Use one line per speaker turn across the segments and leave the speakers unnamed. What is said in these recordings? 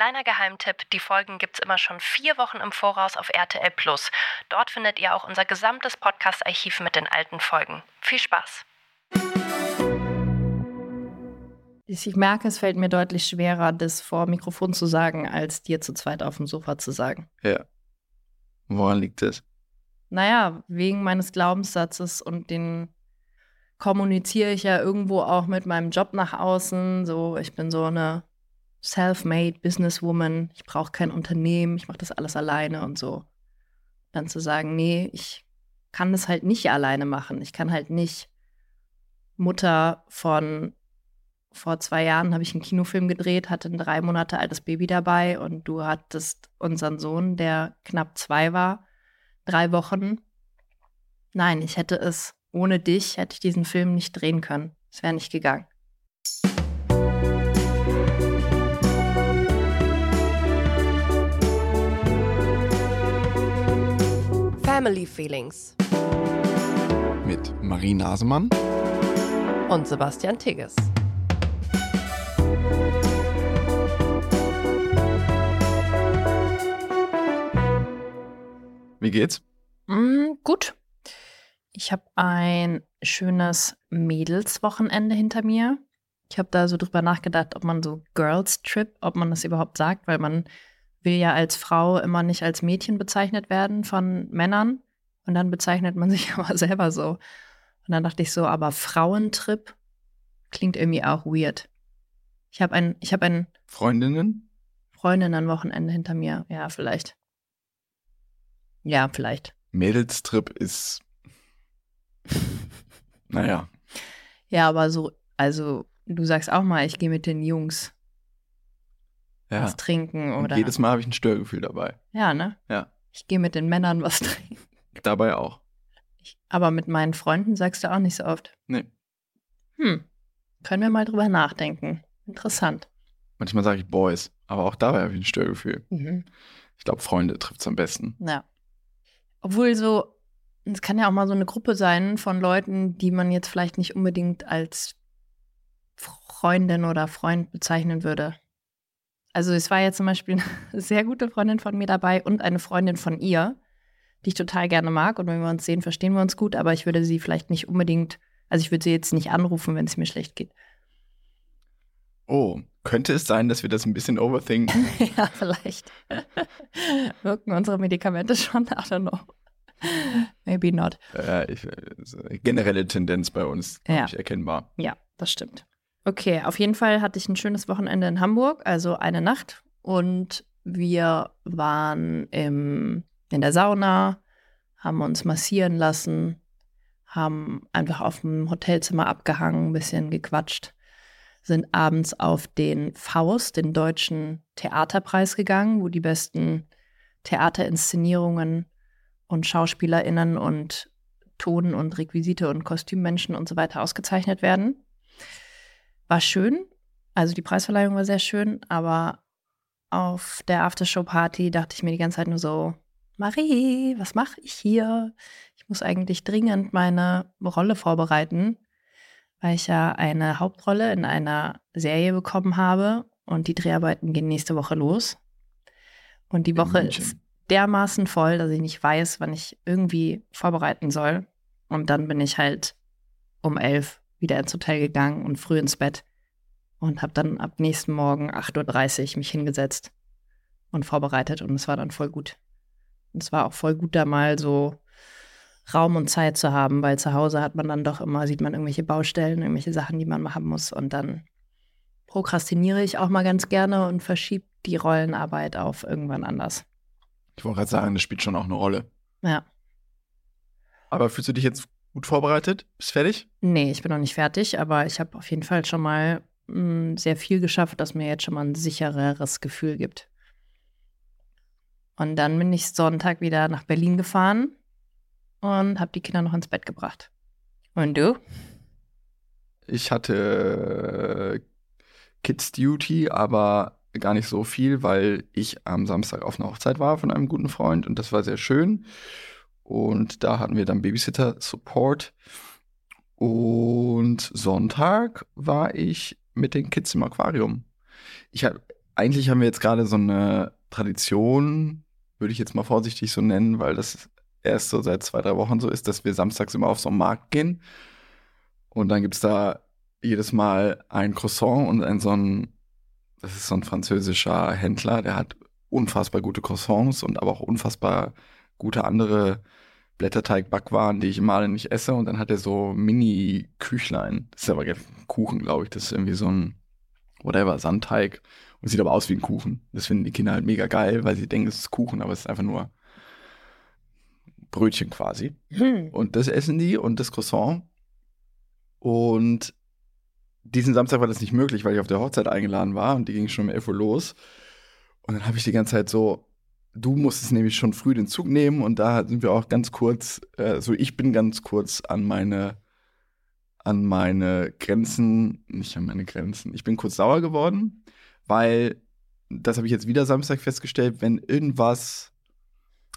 Kleiner Geheimtipp, die Folgen gibt's immer schon vier Wochen im Voraus auf RTL Plus. Dort findet ihr auch unser gesamtes Podcast-Archiv mit den alten Folgen. Viel Spaß!
Ich merke, es fällt mir deutlich schwerer, das vor Mikrofon zu sagen, als dir zu zweit auf dem Sofa zu sagen.
Ja. Woran liegt das?
Naja, wegen meines Glaubenssatzes und den kommuniziere ich ja irgendwo auch mit meinem Job nach außen. So, ich bin so eine self-made Businesswoman. Ich brauche kein Unternehmen. Ich mache das alles alleine und so. Dann zu sagen, nee, ich kann das halt nicht alleine machen. Ich kann halt nicht Mutter von vor zwei Jahren habe ich einen Kinofilm gedreht, hatte ein drei Monate altes Baby dabei und du hattest unseren Sohn, der knapp zwei war, drei Wochen. Nein, ich hätte es ohne dich, hätte ich diesen Film nicht drehen können. Es wäre nicht gegangen.
Family Feelings
Mit Marie Nasemann
und Sebastian Tigges.
Wie geht's?
Mm, gut. Ich habe ein schönes Mädelswochenende hinter mir. Ich habe da so drüber nachgedacht, ob man so Girls Trip, ob man das überhaupt sagt, weil man will ja als Frau immer nicht als Mädchen bezeichnet werden von Männern. Und dann bezeichnet man sich aber selber so. Und dann dachte ich so, aber Frauentrip klingt irgendwie auch weird. Ich habe ein, ich habe ein
Freundinnen?
Freundinnen-Wochenende hinter mir. Ja, vielleicht. Ja, vielleicht.
Mädelstrip ist. naja.
Ja, aber so, also du sagst auch mal, ich gehe mit den Jungs
Ja.
was trinken
Und
oder.
jedes Mal habe ich ein Störgefühl dabei.
ja, ne?
Ja.
Ich gehe mit den Männern was trinken.
Dabei auch.
Ich, aber mit meinen Freunden sagst du auch nicht so oft.
Nee.
Hm. Können wir mal drüber nachdenken. Interessant.
Manchmal sage ich Boys, aber auch dabei habe ich ein Störgefühl.
Mhm.
Ich glaube, Freunde trifft es am besten.
Ja. Obwohl so, es kann ja auch mal so eine Gruppe sein von Leuten, die man jetzt vielleicht nicht unbedingt als Freundin oder Freund bezeichnen würde. Also es war ja zum Beispiel eine sehr gute Freundin von mir dabei und eine Freundin von ihr, die ich total gerne mag. Und wenn wir uns sehen, verstehen wir uns gut, aber ich würde sie vielleicht nicht unbedingt, also ich würde sie jetzt nicht anrufen, wenn es mir schlecht geht.
Oh, könnte es sein, dass wir das ein bisschen overthinken?
ja, vielleicht. Wirken unsere Medikamente schon? I don't know. Maybe not.
äh, ich, äh, generelle Tendenz bei uns,
Ja.
ja. ich erkennbar.
Ja, das stimmt. Okay, auf jeden Fall hatte ich ein schönes Wochenende in Hamburg, also eine Nacht. Und wir waren im, in der Sauna, haben uns massieren lassen, haben einfach auf dem Hotelzimmer abgehangen, ein bisschen gequatscht, sind abends auf den Faust, den deutschen Theaterpreis gegangen, wo die besten Theaterinszenierungen und SchauspielerInnen und Ton- und Requisite und Kostümmenschen und so weiter ausgezeichnet werden. War schön. Also die Preisverleihung war sehr schön, aber auf der Aftershow-Party dachte ich mir die ganze Zeit nur so, Marie, was mache ich hier? Ich muss eigentlich dringend meine Rolle vorbereiten, weil ich ja eine Hauptrolle in einer Serie bekommen habe und die Dreharbeiten gehen nächste Woche los. Und die Woche ist dermaßen voll, dass ich nicht weiß, wann ich irgendwie vorbereiten soll. Und dann bin ich halt um elf wieder ins Hotel gegangen und früh ins Bett und habe dann ab nächsten Morgen 8.30 Uhr mich hingesetzt und vorbereitet und es war dann voll gut. Und es war auch voll gut, da mal so Raum und Zeit zu haben, weil zu Hause hat man dann doch immer, sieht man irgendwelche Baustellen, irgendwelche Sachen, die man machen muss und dann prokrastiniere ich auch mal ganz gerne und verschiebe die Rollenarbeit auf irgendwann anders.
Ich wollte gerade sagen, das spielt schon auch eine Rolle.
Ja.
Aber fühlst du dich jetzt gut vorbereitet? Bist fertig?
Nee, ich bin noch nicht fertig, aber ich habe auf jeden Fall schon mal mh, sehr viel geschafft, das mir jetzt schon mal ein sichereres Gefühl gibt. Und dann bin ich Sonntag wieder nach Berlin gefahren und habe die Kinder noch ins Bett gebracht. Und du?
Ich hatte äh, Kids Duty, aber gar nicht so viel, weil ich am Samstag auf einer Hochzeit war von einem guten Freund und das war sehr schön. Und da hatten wir dann Babysitter-Support. Und Sonntag war ich mit den Kids im Aquarium. Ich habe eigentlich haben wir jetzt gerade so eine Tradition, würde ich jetzt mal vorsichtig so nennen, weil das erst so seit zwei, drei Wochen so ist, dass wir samstags immer auf so einen Markt gehen. Und dann gibt es da jedes Mal ein Croissant und ein so ein, das ist so ein französischer Händler, der hat unfassbar gute Croissants und aber auch unfassbar gute andere Blätterteig-Backwaren, die ich immer alle nicht esse. Und dann hat er so Mini-Küchlein. Das ist aber Kuchen, glaube ich. Das ist irgendwie so ein, whatever, Sandteig. Und sieht aber aus wie ein Kuchen. Das finden die Kinder halt mega geil, weil sie denken, es ist Kuchen, aber es ist einfach nur Brötchen quasi. Hm. Und das essen die und das Croissant. Und diesen Samstag war das nicht möglich, weil ich auf der Hochzeit eingeladen war und die ging schon um 11 Uhr los. Und dann habe ich die ganze Zeit so, du musstest nämlich schon früh den Zug nehmen und da sind wir auch ganz kurz, äh, so ich bin ganz kurz an meine, an meine Grenzen, nicht an meine Grenzen, ich bin kurz sauer geworden, weil, das habe ich jetzt wieder Samstag festgestellt, wenn irgendwas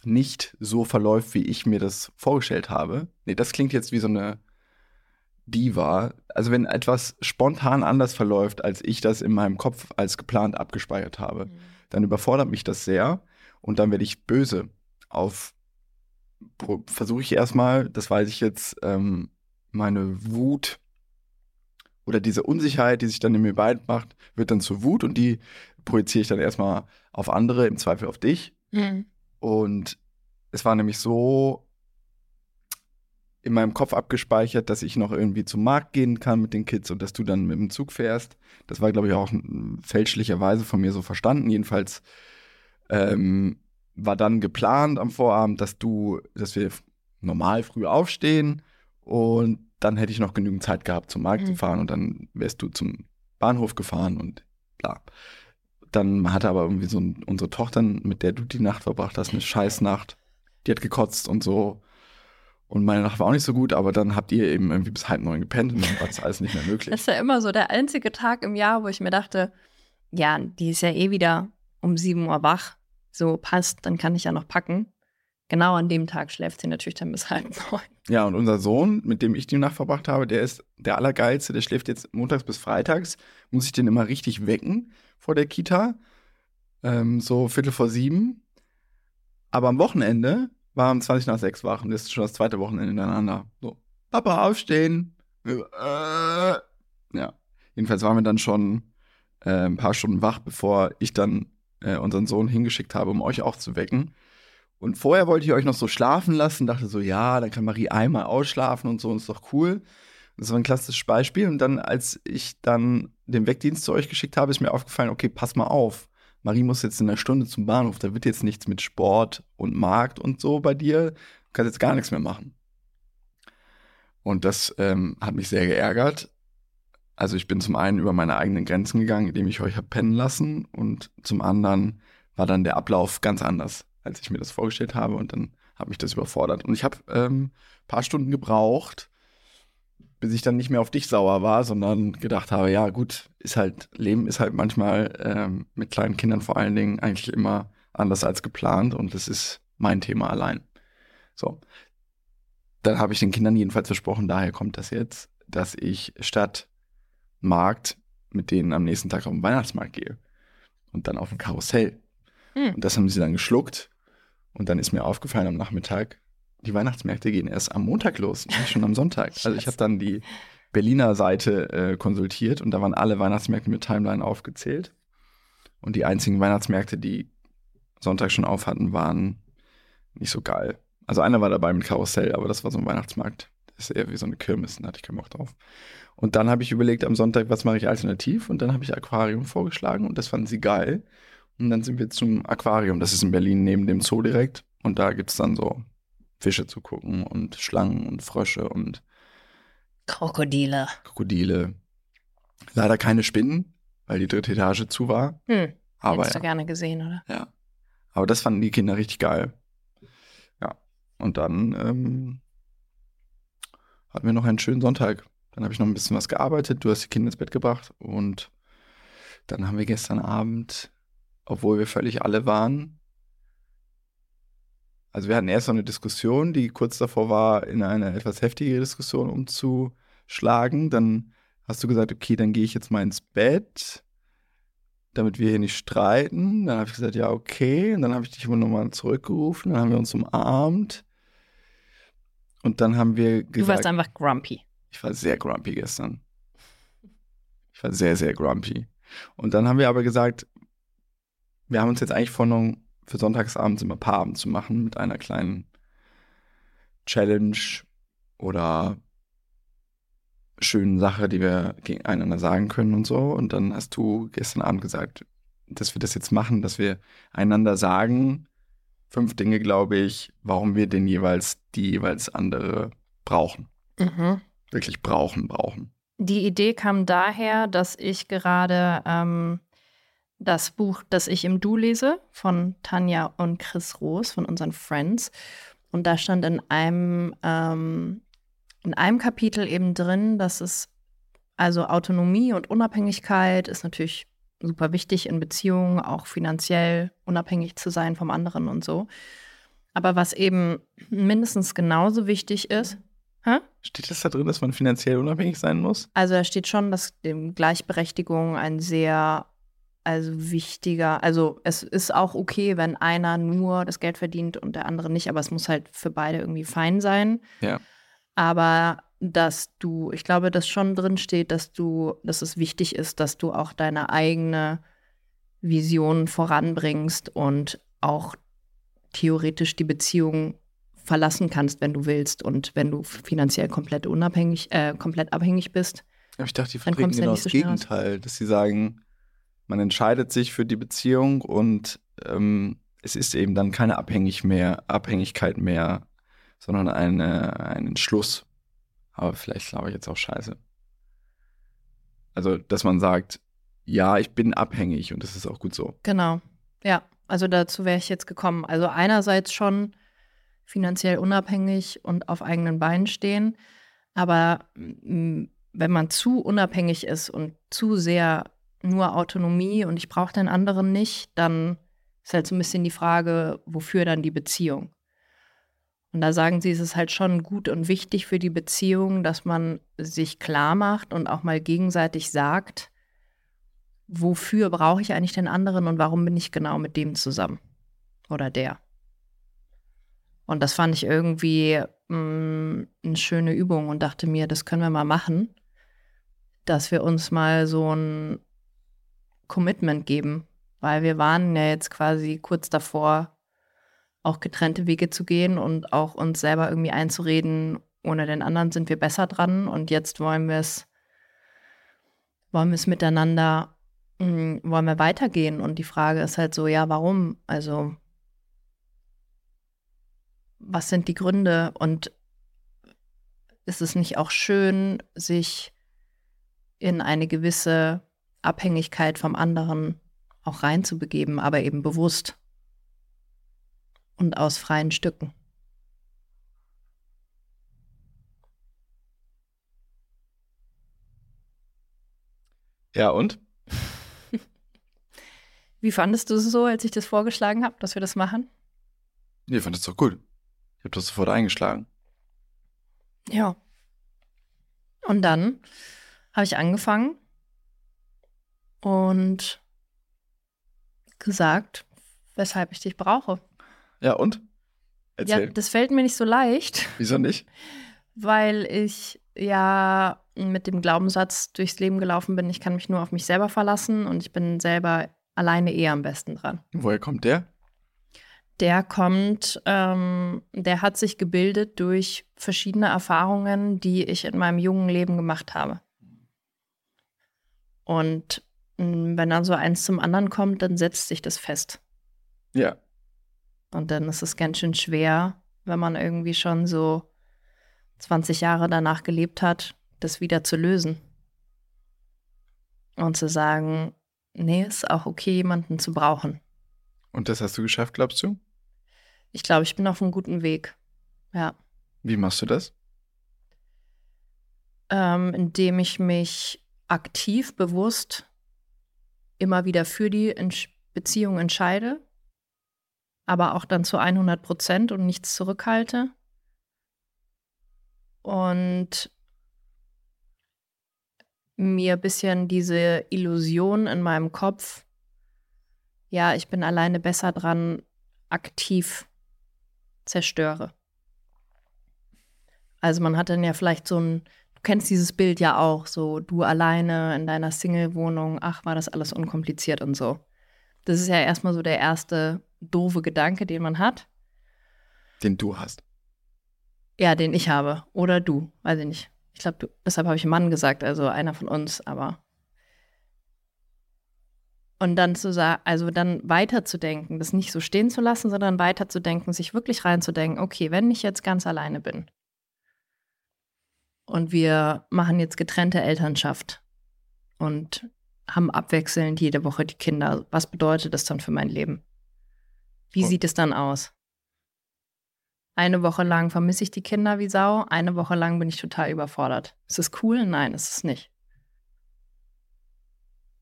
nicht so verläuft, wie ich mir das vorgestellt habe. Nee, das klingt jetzt wie so eine Diva. Also wenn etwas spontan anders verläuft, als ich das in meinem Kopf als geplant abgespeichert habe, mhm. dann überfordert mich das sehr und dann werde ich böse auf versuche ich erstmal, das weiß ich jetzt, ähm, meine Wut oder diese Unsicherheit, die sich dann in mir beid macht, wird dann zur Wut und die projiziere ich dann erstmal auf andere, im Zweifel auf dich. Mhm. Und es war nämlich so in meinem Kopf abgespeichert, dass ich noch irgendwie zum Markt gehen kann mit den Kids und dass du dann mit dem Zug fährst. Das war, glaube ich, auch fälschlicherweise von mir so verstanden. Jedenfalls ähm, war dann geplant am Vorabend, dass du, dass wir normal früh aufstehen und dann hätte ich noch genügend Zeit gehabt, zum Markt mhm. zu fahren und dann wärst du zum Bahnhof gefahren und bla. Dann hatte aber irgendwie so unsere Tochter, mit der du die Nacht verbracht hast, eine Scheißnacht die hat gekotzt und so. Und meine Nacht war auch nicht so gut, aber dann habt ihr eben irgendwie bis halb neun gepennt und dann war das alles nicht mehr möglich.
Das ist ja immer so der einzige Tag im Jahr, wo ich mir dachte, ja, die ist ja eh wieder um sieben Uhr wach. So passt, dann kann ich ja noch packen. Genau an dem Tag schläft sie natürlich dann bis halb neun.
Ja, und unser Sohn, mit dem ich die Nacht verbracht habe, der ist der Allergeilste. Der schläft jetzt montags bis freitags. Muss ich den immer richtig wecken vor der Kita. Ähm, so Viertel vor sieben. Aber am Wochenende war um 20 nach 6 wach und das ist schon das zweite Wochenende hintereinander. So, Papa, aufstehen. Äh, ja, jedenfalls waren wir dann schon äh, ein paar Stunden wach, bevor ich dann äh, unseren Sohn hingeschickt habe, um euch auch zu wecken. Und vorher wollte ich euch noch so schlafen lassen, dachte so, ja, dann kann Marie einmal ausschlafen und so, und ist doch cool. Das war ein klassisches Beispiel. Und dann, als ich dann den Weckdienst zu euch geschickt habe, ist mir aufgefallen, okay, pass mal auf. Marie muss jetzt in einer Stunde zum Bahnhof, da wird jetzt nichts mit Sport und Markt und so bei dir. Du kannst jetzt gar nichts mehr machen. Und das ähm, hat mich sehr geärgert. Also ich bin zum einen über meine eigenen Grenzen gegangen, indem ich euch habe pennen lassen und zum anderen war dann der Ablauf ganz anders, als ich mir das vorgestellt habe und dann hat mich das überfordert. Und ich habe ähm, paar Stunden gebraucht, bis ich dann nicht mehr auf dich sauer war, sondern gedacht habe, ja gut, ist halt, Leben ist halt manchmal ähm, mit kleinen Kindern vor allen Dingen eigentlich immer anders als geplant und das ist mein Thema allein. So. Dann habe ich den Kindern jedenfalls versprochen, daher kommt das jetzt, dass ich statt Markt mit denen am nächsten Tag auf den Weihnachtsmarkt gehe und dann auf ein Karussell. Hm. Und das haben sie dann geschluckt und dann ist mir aufgefallen am Nachmittag, die Weihnachtsmärkte gehen erst am Montag los, nicht schon am Sonntag. also ich habe dann die Berliner Seite äh, konsultiert und da waren alle Weihnachtsmärkte mit Timeline aufgezählt. Und die einzigen Weihnachtsmärkte, die Sonntag schon auf hatten, waren nicht so geil. Also einer war dabei mit Karussell, aber das war so ein Weihnachtsmarkt. Das ist eher wie so eine Kirmes, da hatte ich keinen Bock drauf. Und dann habe ich überlegt am Sonntag, was mache ich alternativ? Und dann habe ich Aquarium vorgeschlagen und das fanden sie geil. Und dann sind wir zum Aquarium, das ist in Berlin neben dem Zoo direkt. Und da gibt es dann so Fische zu gucken und Schlangen und Frösche und
Krokodile.
Krokodile. Leider keine Spinnen, weil die dritte Etage zu war. Hm.
Aber Hättest ja. du gerne gesehen, oder?
Ja. Aber das fanden die Kinder richtig geil. Ja. Und dann ähm, hatten wir noch einen schönen Sonntag. Dann habe ich noch ein bisschen was gearbeitet. Du hast die Kinder ins Bett gebracht. Und dann haben wir gestern Abend, obwohl wir völlig alle waren, also wir hatten erst noch eine Diskussion, die kurz davor war, in eine etwas heftigere Diskussion umzuschlagen. Dann hast du gesagt, okay, dann gehe ich jetzt mal ins Bett. damit wir hier nicht streiten. Dann habe ich gesagt, ja, okay. Und dann habe ich dich immer nochmal zurückgerufen. Dann haben wir uns umarmt. Und dann haben wir gesagt.
Du warst einfach grumpy.
Ich war sehr grumpy gestern. Ich war sehr, sehr grumpy. Und dann haben wir aber gesagt, wir haben uns jetzt eigentlich vorgenommen, für sonntagsabends immer Paarabend zu machen mit einer kleinen Challenge oder schönen Sache, die wir gegeneinander sagen können und so. Und dann hast du gestern Abend gesagt, dass wir das jetzt machen, dass wir einander sagen, fünf Dinge, glaube ich, warum wir den jeweils, die jeweils andere brauchen.
Mhm.
Wirklich brauchen, brauchen.
Die Idee kam daher, dass ich gerade ähm, das Buch, das ich im Du lese, von Tanja und Chris Roos, von unseren Friends. Und da stand in einem ähm, in einem Kapitel eben drin, dass es also Autonomie und Unabhängigkeit ist natürlich super wichtig in Beziehungen, auch finanziell unabhängig zu sein vom anderen und so. Aber was eben mindestens genauso wichtig ist, hä?
Steht das da drin, dass man finanziell unabhängig sein muss?
Also da steht schon, dass Gleichberechtigung ein sehr also wichtiger, also es ist auch okay, wenn einer nur das Geld verdient und der andere nicht, aber es muss halt für beide irgendwie fein sein.
Ja
aber dass du, ich glaube, dass schon drin steht, dass du, dass es wichtig ist, dass du auch deine eigene Vision voranbringst und auch theoretisch die Beziehung verlassen kannst, wenn du willst und wenn du finanziell komplett unabhängig, äh, komplett abhängig bist.
Aber ich dachte, die vertreten genau das so Gegenteil, dass sie sagen, man entscheidet sich für die Beziehung und ähm, es ist eben dann keine Abhängig mehr, Abhängigkeit mehr sondern eine, einen Entschluss. Aber vielleicht glaube ich jetzt auch scheiße. Also, dass man sagt, ja, ich bin abhängig und das ist auch gut so.
Genau. Ja, also dazu wäre ich jetzt gekommen. Also einerseits schon finanziell unabhängig und auf eigenen Beinen stehen, aber mm, wenn man zu unabhängig ist und zu sehr nur Autonomie und ich brauche den anderen nicht, dann ist halt so ein bisschen die Frage, wofür dann die Beziehung? Und da sagen sie, es ist halt schon gut und wichtig für die Beziehung, dass man sich klar macht und auch mal gegenseitig sagt, wofür brauche ich eigentlich den anderen und warum bin ich genau mit dem zusammen oder der. Und das fand ich irgendwie mh, mm, eine schöne Übung und dachte mir, das können wir mal machen, dass wir uns mal so ein Commitment geben, weil wir waren ja jetzt quasi kurz davor, auch getrennte Wege zu gehen und auch uns selber irgendwie einzureden, ohne den anderen sind wir besser dran und jetzt wollen wir es, wollen wir es miteinander, mh, hm, wollen wir weitergehen und die Frage ist halt so, ja, warum? Also, was sind die Gründe und ist es nicht auch schön, sich in eine gewisse Abhängigkeit vom anderen auch reinzubegeben, aber eben bewusst? Und aus freien Stücken.
Ja, und?
Wie fandest du es so, als ich das vorgeschlagen habe, dass wir das machen?
Nee, ich fand das doch gut. Ich habe das sofort eingeschlagen.
Ja. Und dann habe ich angefangen und gesagt, weshalb ich dich brauche.
Ja, und?
Erzähl. Ja, das fällt mir nicht so leicht.
Wieso nicht?
Weil ich ja mit dem Glaubenssatz durchs Leben gelaufen bin, ich kann mich nur auf mich selber verlassen und ich bin selber alleine eher am besten dran.
Woher kommt der?
Der kommt, ähm, der hat sich gebildet durch verschiedene Erfahrungen, die ich in meinem jungen Leben gemacht habe. Und mm, wenn dann so eins zum anderen kommt, dann setzt sich das fest.
Ja.
Und dann ist es ganz schön schwer, wenn man irgendwie schon so 20 Jahre danach gelebt hat, das wieder zu lösen. Und zu sagen, nee, ist auch okay, jemanden zu brauchen.
Und das hast du geschafft, glaubst du?
Ich glaube, ich bin auf einem guten Weg. Ja.
Wie machst du das?
Ähm, indem ich mich aktiv, bewusst immer wieder für die Beziehung entscheide aber auch dann zu 100 Prozent und nichts zurückhalte. Und mir ein bisschen diese Illusion in meinem Kopf ja, ich bin alleine besser dran, aktiv zerstöre. Also man hat dann ja vielleicht so ein, du kennst dieses Bild ja auch, so du alleine in deiner Single-Wohnung, ach, war das alles unkompliziert und so. Das ist ja erstmal so der erste doofe Gedanke, den man hat.
Den du hast.
Ja, den ich habe. Oder du, weiß ich nicht. Ich glaube, deshalb habe ich Mann gesagt, also einer von uns, aber. Und dann zu sagen, also dann weiterzudenken, das nicht so stehen zu lassen, sondern weiterzudenken, sich wirklich reinzudenken, okay, wenn ich jetzt ganz alleine bin und wir machen jetzt getrennte Elternschaft und haben abwechselnd jede Woche die Kinder, was bedeutet das dann für mein Leben? Wie sieht es dann aus? Eine Woche lang vermisse ich die Kinder wie Sau, eine Woche lang bin ich total überfordert. Ist das cool? Nein, ist es nicht.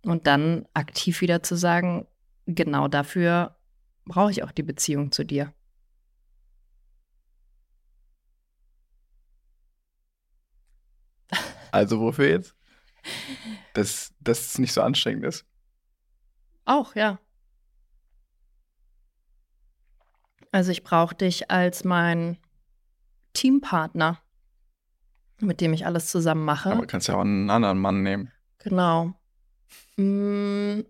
Und dann aktiv wieder zu sagen, genau dafür brauche ich auch die Beziehung zu dir.
Also wofür jetzt? Dass, dass es nicht so anstrengend ist.
Auch, ja. Also ich brauche dich als mein Teampartner, mit dem ich alles zusammen mache.
Aber du kannst ja auch einen anderen Mann nehmen.
Genau. Mm,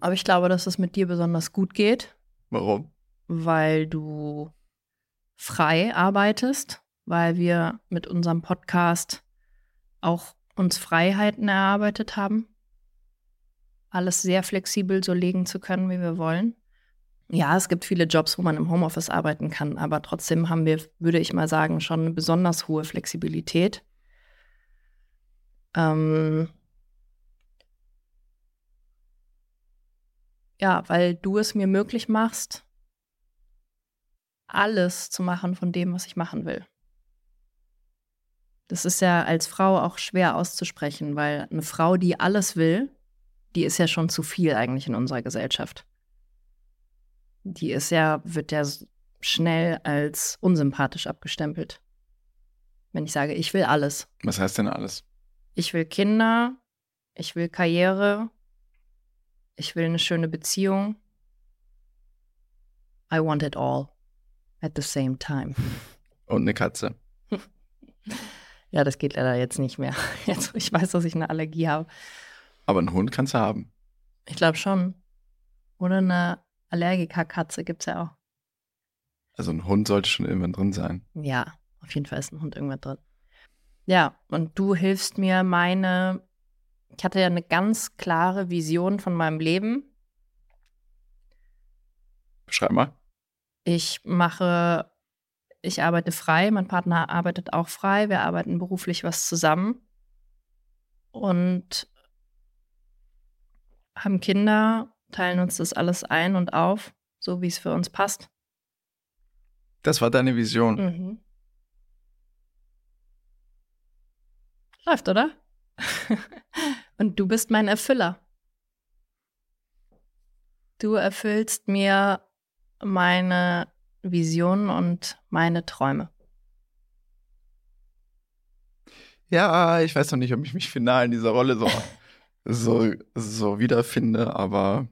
aber ich glaube, dass es mit dir besonders gut geht.
Warum?
Weil du frei arbeitest, weil wir mit unserem Podcast auch uns Freiheiten erarbeitet haben. Alles sehr flexibel so legen zu können, wie wir wollen. Ja, es gibt viele Jobs, wo man im Homeoffice arbeiten kann, aber trotzdem haben wir, würde ich mal sagen, schon eine besonders hohe Flexibilität. Ähm ja, weil du es mir möglich machst, alles zu machen von dem, was ich machen will. Das ist ja als Frau auch schwer auszusprechen, weil eine Frau, die alles will, die ist ja schon zu viel eigentlich in unserer Gesellschaft die ist ja, wird ja schnell als unsympathisch abgestempelt. Wenn ich sage, ich will alles.
Was heißt denn alles?
Ich will Kinder, ich will Karriere, ich will eine schöne Beziehung. I want it all at the same time.
Und eine Katze.
ja, das geht leider jetzt nicht mehr. Jetzt, ich weiß, dass ich eine Allergie habe.
Aber einen Hund kannst du haben.
Ich glaube schon. Oder eine Allergikerkatze gibt es ja auch.
Also ein Hund sollte schon irgendwann drin sein.
Ja, auf jeden Fall ist ein Hund irgendwann drin. Ja, und du hilfst mir meine, ich hatte ja eine ganz klare Vision von meinem Leben.
Beschreib mal.
Ich mache, ich arbeite frei, mein Partner arbeitet auch frei, wir arbeiten beruflich was zusammen und haben Kinder teilen uns das alles ein und auf, so wie es für uns passt.
Das war deine Vision.
Mhm. Läuft, oder? und du bist mein Erfüller. Du erfüllst mir meine Visionen und meine Träume.
Ja, ich weiß noch nicht, ob ich mich final in dieser Rolle so, so, so wiederfinde, aber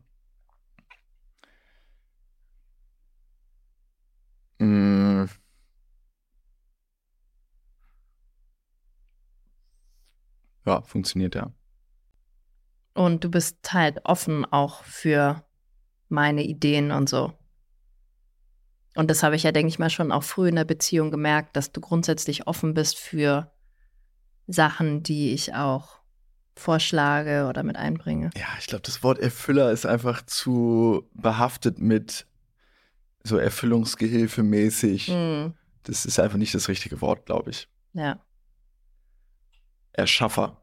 Mm. Ja, funktioniert ja.
Und du bist halt offen auch für meine Ideen und so. Und das habe ich ja, denke ich mal, schon auch früh in der Beziehung gemerkt, dass du grundsätzlich offen bist für Sachen, die ich auch vorschlage oder mit einbringe.
Ja, ich glaube, das Wort Erfüller ist einfach zu behaftet mit so Erfüllungsgehilfe mäßig. Mhm. Das ist einfach nicht das richtige Wort, glaube ich.
Ja.
Erschaffer.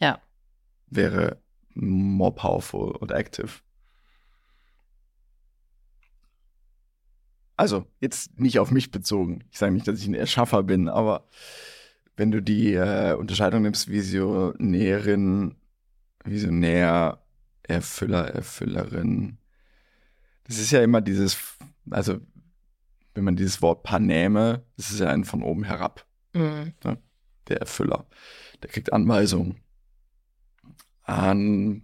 Ja.
Wäre more powerful und active. Also, jetzt nicht auf mich bezogen. Ich sage nicht, dass ich ein Erschaffer bin, aber wenn du die äh, Unterscheidung nimmst, Visionärin, Visionär, Erfüller, Erfüllerin, das ist ja immer dieses also wenn man dieses Wort Panäme, das ist ja ein von oben herab. Mhm. Ne? Der Erfüller. Der kriegt Anweisungen. An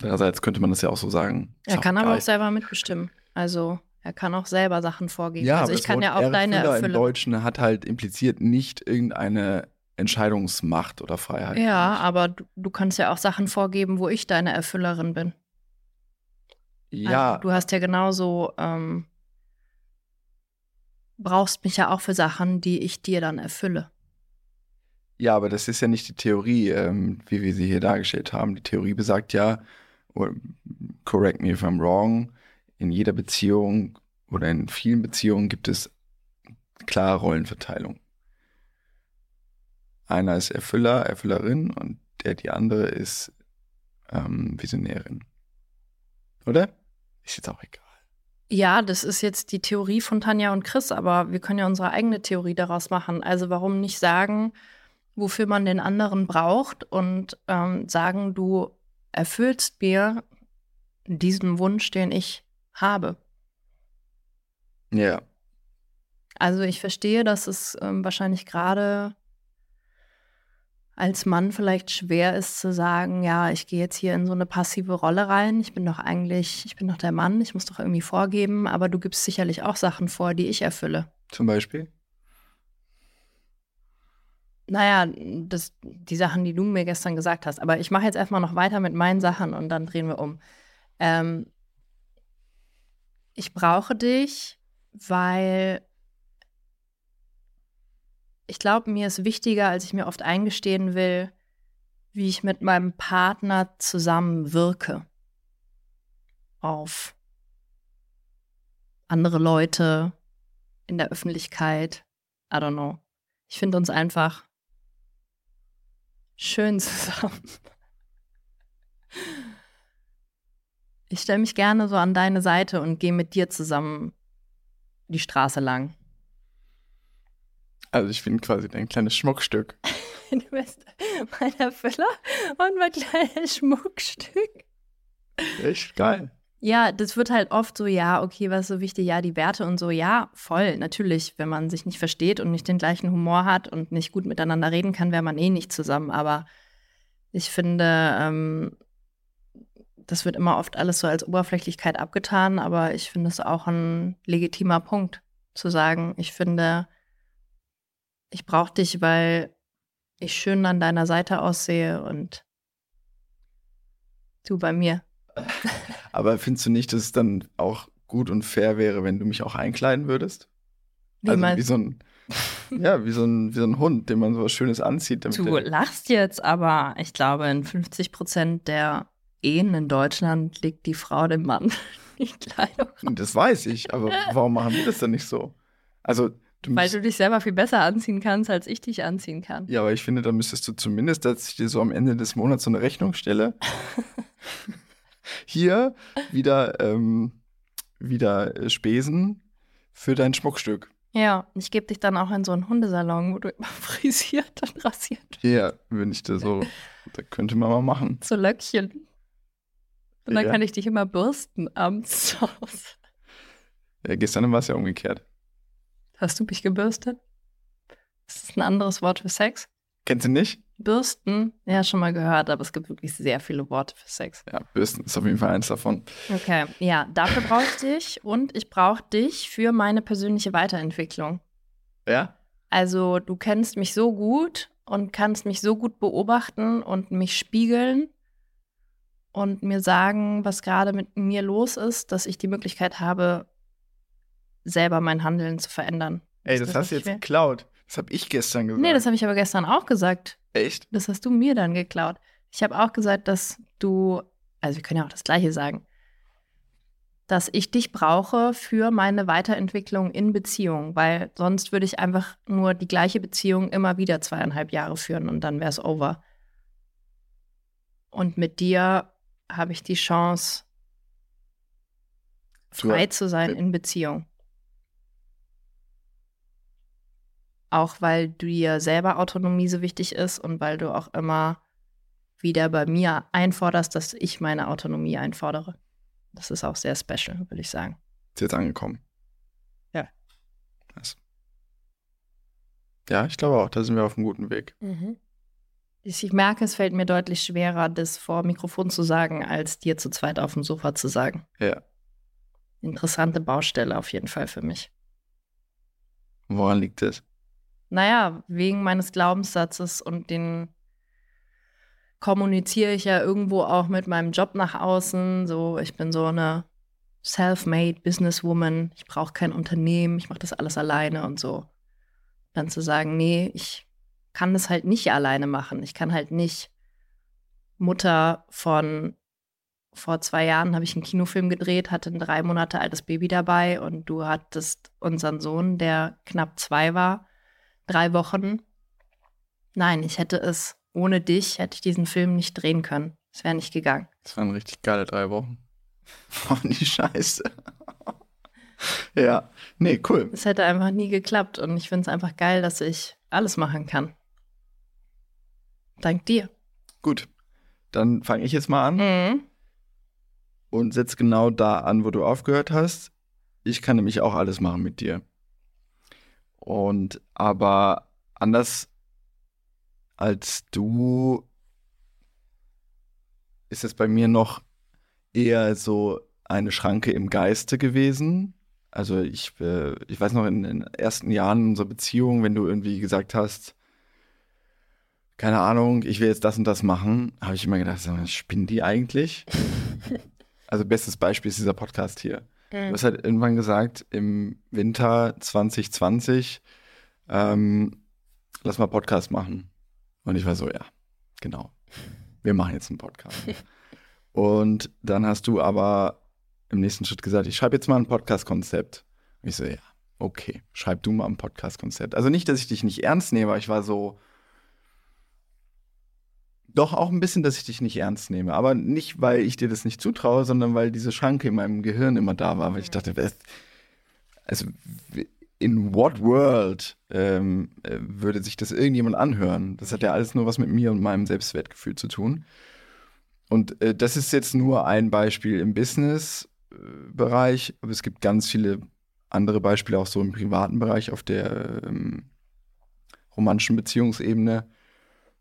Andererseits könnte man das ja auch so sagen.
Er kann aber
geil.
auch selber mitbestimmen. Also er kann auch selber Sachen vorgeben.
Ja,
also
aber
ich kann ja auch deine
Erfüller im
Erfüller.
Deutschen hat halt impliziert nicht irgendeine Entscheidungsmacht oder Freiheit.
Ja, aber du, du kannst ja auch Sachen vorgeben, wo ich deine Erfüllerin bin.
Ja,
Also, du hast ja genauso, ähm, brauchst mich ja auch für Sachen, die ich dir dann erfülle.
ja, aber das ist ja nicht die Theorie, ähm, wie wir sie hier dargestellt haben. Die Theorie besagt ja, correct me if I'm wrong, in jeder Beziehung oder in vielen Beziehungen gibt es klare Rollenverteilung. Einer ist Erfüller, Erfüllerin und der die andere ist ähm, Visionärin. Oder? Ist jetzt auch egal.
Ja, das ist jetzt die Theorie von Tanja und Chris, aber wir können ja unsere eigene Theorie daraus machen. Also warum nicht sagen, wofür man den anderen braucht und ähm, sagen, du erfüllst mir diesen Wunsch, den ich habe.
Ja.
Also ich verstehe, dass es ähm, wahrscheinlich gerade als Mann vielleicht schwer ist zu sagen, ja, ich gehe jetzt hier in so eine passive Rolle rein. Ich bin doch eigentlich, ich bin doch der Mann, ich muss doch irgendwie vorgeben, aber du gibst sicherlich auch Sachen vor, die ich erfülle.
Zum Beispiel?
Naja, das, die Sachen, die du mir gestern gesagt hast. Aber ich mache jetzt erstmal noch weiter mit meinen Sachen und dann drehen wir um. Ähm, ich brauche dich, weil ich glaube, mir ist wichtiger, als ich mir oft eingestehen will, wie ich mit meinem Partner zusammen wirke. Auf andere Leute, in der Öffentlichkeit. I don't know. Ich finde uns einfach schön zusammen. Ich stelle mich gerne so an deine Seite und gehe mit dir zusammen die Straße lang.
Also ich bin quasi dein kleines Schmuckstück.
Du bist mein Erfüller und mein kleines Schmuckstück.
Echt geil.
Ja, das wird halt oft so, ja, okay, was ist so wichtig? Ja, die Werte und so, ja, voll, natürlich. Wenn man sich nicht versteht und nicht den gleichen Humor hat und nicht gut miteinander reden kann, wäre man eh nicht zusammen. Aber ich finde, ähm, das wird immer oft alles so als Oberflächlichkeit abgetan, aber ich finde es auch ein legitimer Punkt, zu sagen, ich finde, ich brauche dich, weil ich schön an deiner Seite aussehe und du bei mir.
Aber findest du nicht, dass es dann auch gut und fair wäre, wenn du mich auch einkleiden würdest?
Wie
also wie so ein, ja, wie so ein, wie so ein Hund, den man so was Schönes anzieht.
Du lachst jetzt, aber ich glaube, in 50 Prozent der Ehen in Deutschland legt die Frau dem Mann die Kleidung.
das weiß ich, aber warum machen wir das dann nicht so? Also, du
Weil du dich selber viel besser anziehen kannst, als ich dich anziehen kann.
ja, aber ich finde, da müsstest du zumindest, dass ich dir so am Ende des Monats so eine Rechnung stelle. Hier wieder, ähm, wieder äh, Spesen für dein Schmuckstück.
Ja, ich gebe dich dann auch in so einen Hundesalon, wo du immer frisiert und rasiert
Hier, wenn ich da so, da könnte man mal machen.
so Löckchen. Und dann
Ja.
kann ich dich immer bürsten abends zu Hause.
Ja, gestern war es ja umgekehrt.
Hast du mich gebürstet? Ist das ein anderes Wort für Sex?
Kennst du nicht?
Bürsten? Ja, schon mal gehört, aber es gibt wirklich sehr viele Worte für Sex.
Ja, Bürsten ist auf jeden Fall eins davon.
Okay, ja, dafür brauche ich dich und ich brauche dich für meine persönliche Weiterentwicklung.
Ja?
Also du kennst mich so gut und kannst mich so gut beobachten und mich spiegeln und mir sagen, was gerade mit mir los ist, dass ich die Möglichkeit habe, selber mein Handeln zu verändern.
Ey, das,
das
hast du jetzt geklaut. Das habe ich gestern gesagt.
Nee, das habe ich aber gestern auch gesagt.
Echt?
Das hast du mir dann geklaut. Ich habe auch gesagt, dass du, also wir können ja auch das Gleiche sagen, dass ich dich brauche für meine Weiterentwicklung in Beziehung, weil sonst würde ich einfach nur die gleiche Beziehung immer wieder zweieinhalb Jahre führen und dann wäre es over. Und mit dir habe ich die Chance, frei zu sein in Beziehung. Auch weil dir selber Autonomie so wichtig ist und weil du auch immer wieder bei mir einforderst, dass ich meine Autonomie einfordere. Das ist auch sehr special, würde ich sagen.
Ist jetzt angekommen.
Ja.
Nice. Ja, ich glaube auch, da sind wir auf einem guten Weg.
Ich merke, es fällt mir deutlich schwerer, das vor Mikrofon zu sagen, als dir zu zweit auf dem Sofa zu sagen.
Ja.
Interessante Baustelle auf jeden Fall für mich.
Woran liegt das?
Naja, wegen meines Glaubenssatzes und den kommuniziere ich ja irgendwo auch mit meinem Job nach außen. So, ich bin so eine self-made Businesswoman. Ich brauche kein Unternehmen. Ich mache das alles alleine und so. Dann zu sagen, nee, ich kann das halt nicht alleine machen. Ich kann halt nicht Mutter von vor zwei Jahren habe ich einen Kinofilm gedreht, hatte ein drei Monate altes Baby dabei und du hattest unseren Sohn, der knapp zwei war, drei Wochen. Nein, ich hätte es ohne dich, hätte ich diesen Film nicht drehen können. Es wäre nicht gegangen.
Das waren richtig geile drei Wochen. Oh, die Scheiße. ja, nee, cool.
Es hätte einfach nie geklappt und ich finde es einfach geil, dass ich alles machen kann. Dank dir.
Gut, dann fange ich jetzt mal an
Mhm.
und setze genau da an, wo du aufgehört hast. Ich kann nämlich auch alles machen mit dir. Und aber anders als du ist es bei mir noch eher so eine Schranke im Geiste gewesen. Also ich, äh, ich weiß noch in den ersten Jahren unserer Beziehung, wenn du irgendwie gesagt hast, keine Ahnung, ich will jetzt das und das machen, habe ich immer gedacht, spinnen die eigentlich? also bestes Beispiel ist dieser Podcast hier. Du hast halt irgendwann gesagt, im Winter 2020, ähm, lass mal Podcast machen. Und ich war so, ja, genau. Wir machen jetzt einen Podcast. Und dann hast du aber im nächsten Schritt gesagt, ich schreibe jetzt mal ein Podcast-Konzept. Und ich so, ja, okay, schreib du mal ein Podcast-Konzept. Also nicht, dass ich dich nicht ernst nehme, aber ich war so, doch auch ein bisschen, dass ich dich nicht ernst nehme. Aber nicht, weil ich dir das nicht zutraue, sondern weil diese Schranke in meinem Gehirn immer da war. Weil ich dachte, was- also in what world ähm, äh, würde sich das irgendjemand anhören? Das hat ja alles nur was mit mir und meinem Selbstwertgefühl zu tun. Und äh, das ist jetzt nur ein Beispiel im Business-Bereich, aber es gibt ganz viele andere Beispiele auch so im privaten Bereich auf der ähm, romantischen Beziehungsebene,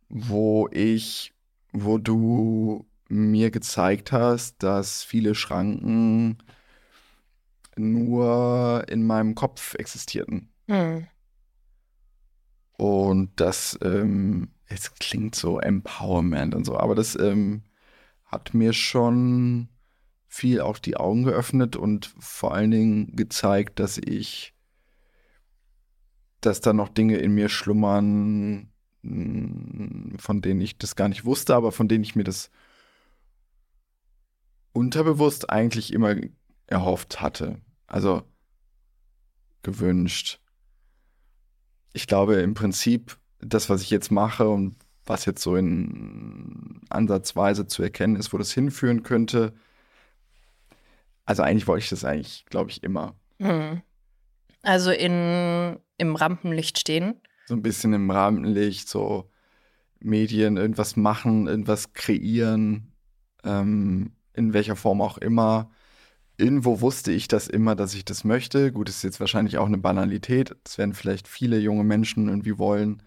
wo ich, wo du mir gezeigt hast, dass viele Schranken nur in meinem Kopf existierten.
Mhm.
Und das, ähm, es klingt so Empowerment und so, aber das ähm, hat mir schon viel auch die Augen geöffnet und vor allen Dingen gezeigt, dass ich, dass da noch Dinge in mir schlummern, von denen ich das gar nicht wusste, aber von denen ich mir das unterbewusst eigentlich immer erhofft hatte. Also gewünscht. Ich glaube im Prinzip, das, was ich jetzt mache und was jetzt so in Ansatzweise zu erkennen ist, wo das hinführen könnte. Also eigentlich wollte ich das eigentlich, glaube ich, immer.
Mhm. Also in, im Rampenlicht stehen.
So ein bisschen im Rahmenlicht, so Medien, irgendwas machen, irgendwas kreieren, ähm, in welcher Form auch immer. Irgendwo wusste ich das immer, dass ich das möchte. Gut, das ist jetzt wahrscheinlich auch eine Banalität. Das werden vielleicht viele junge Menschen irgendwie wollen.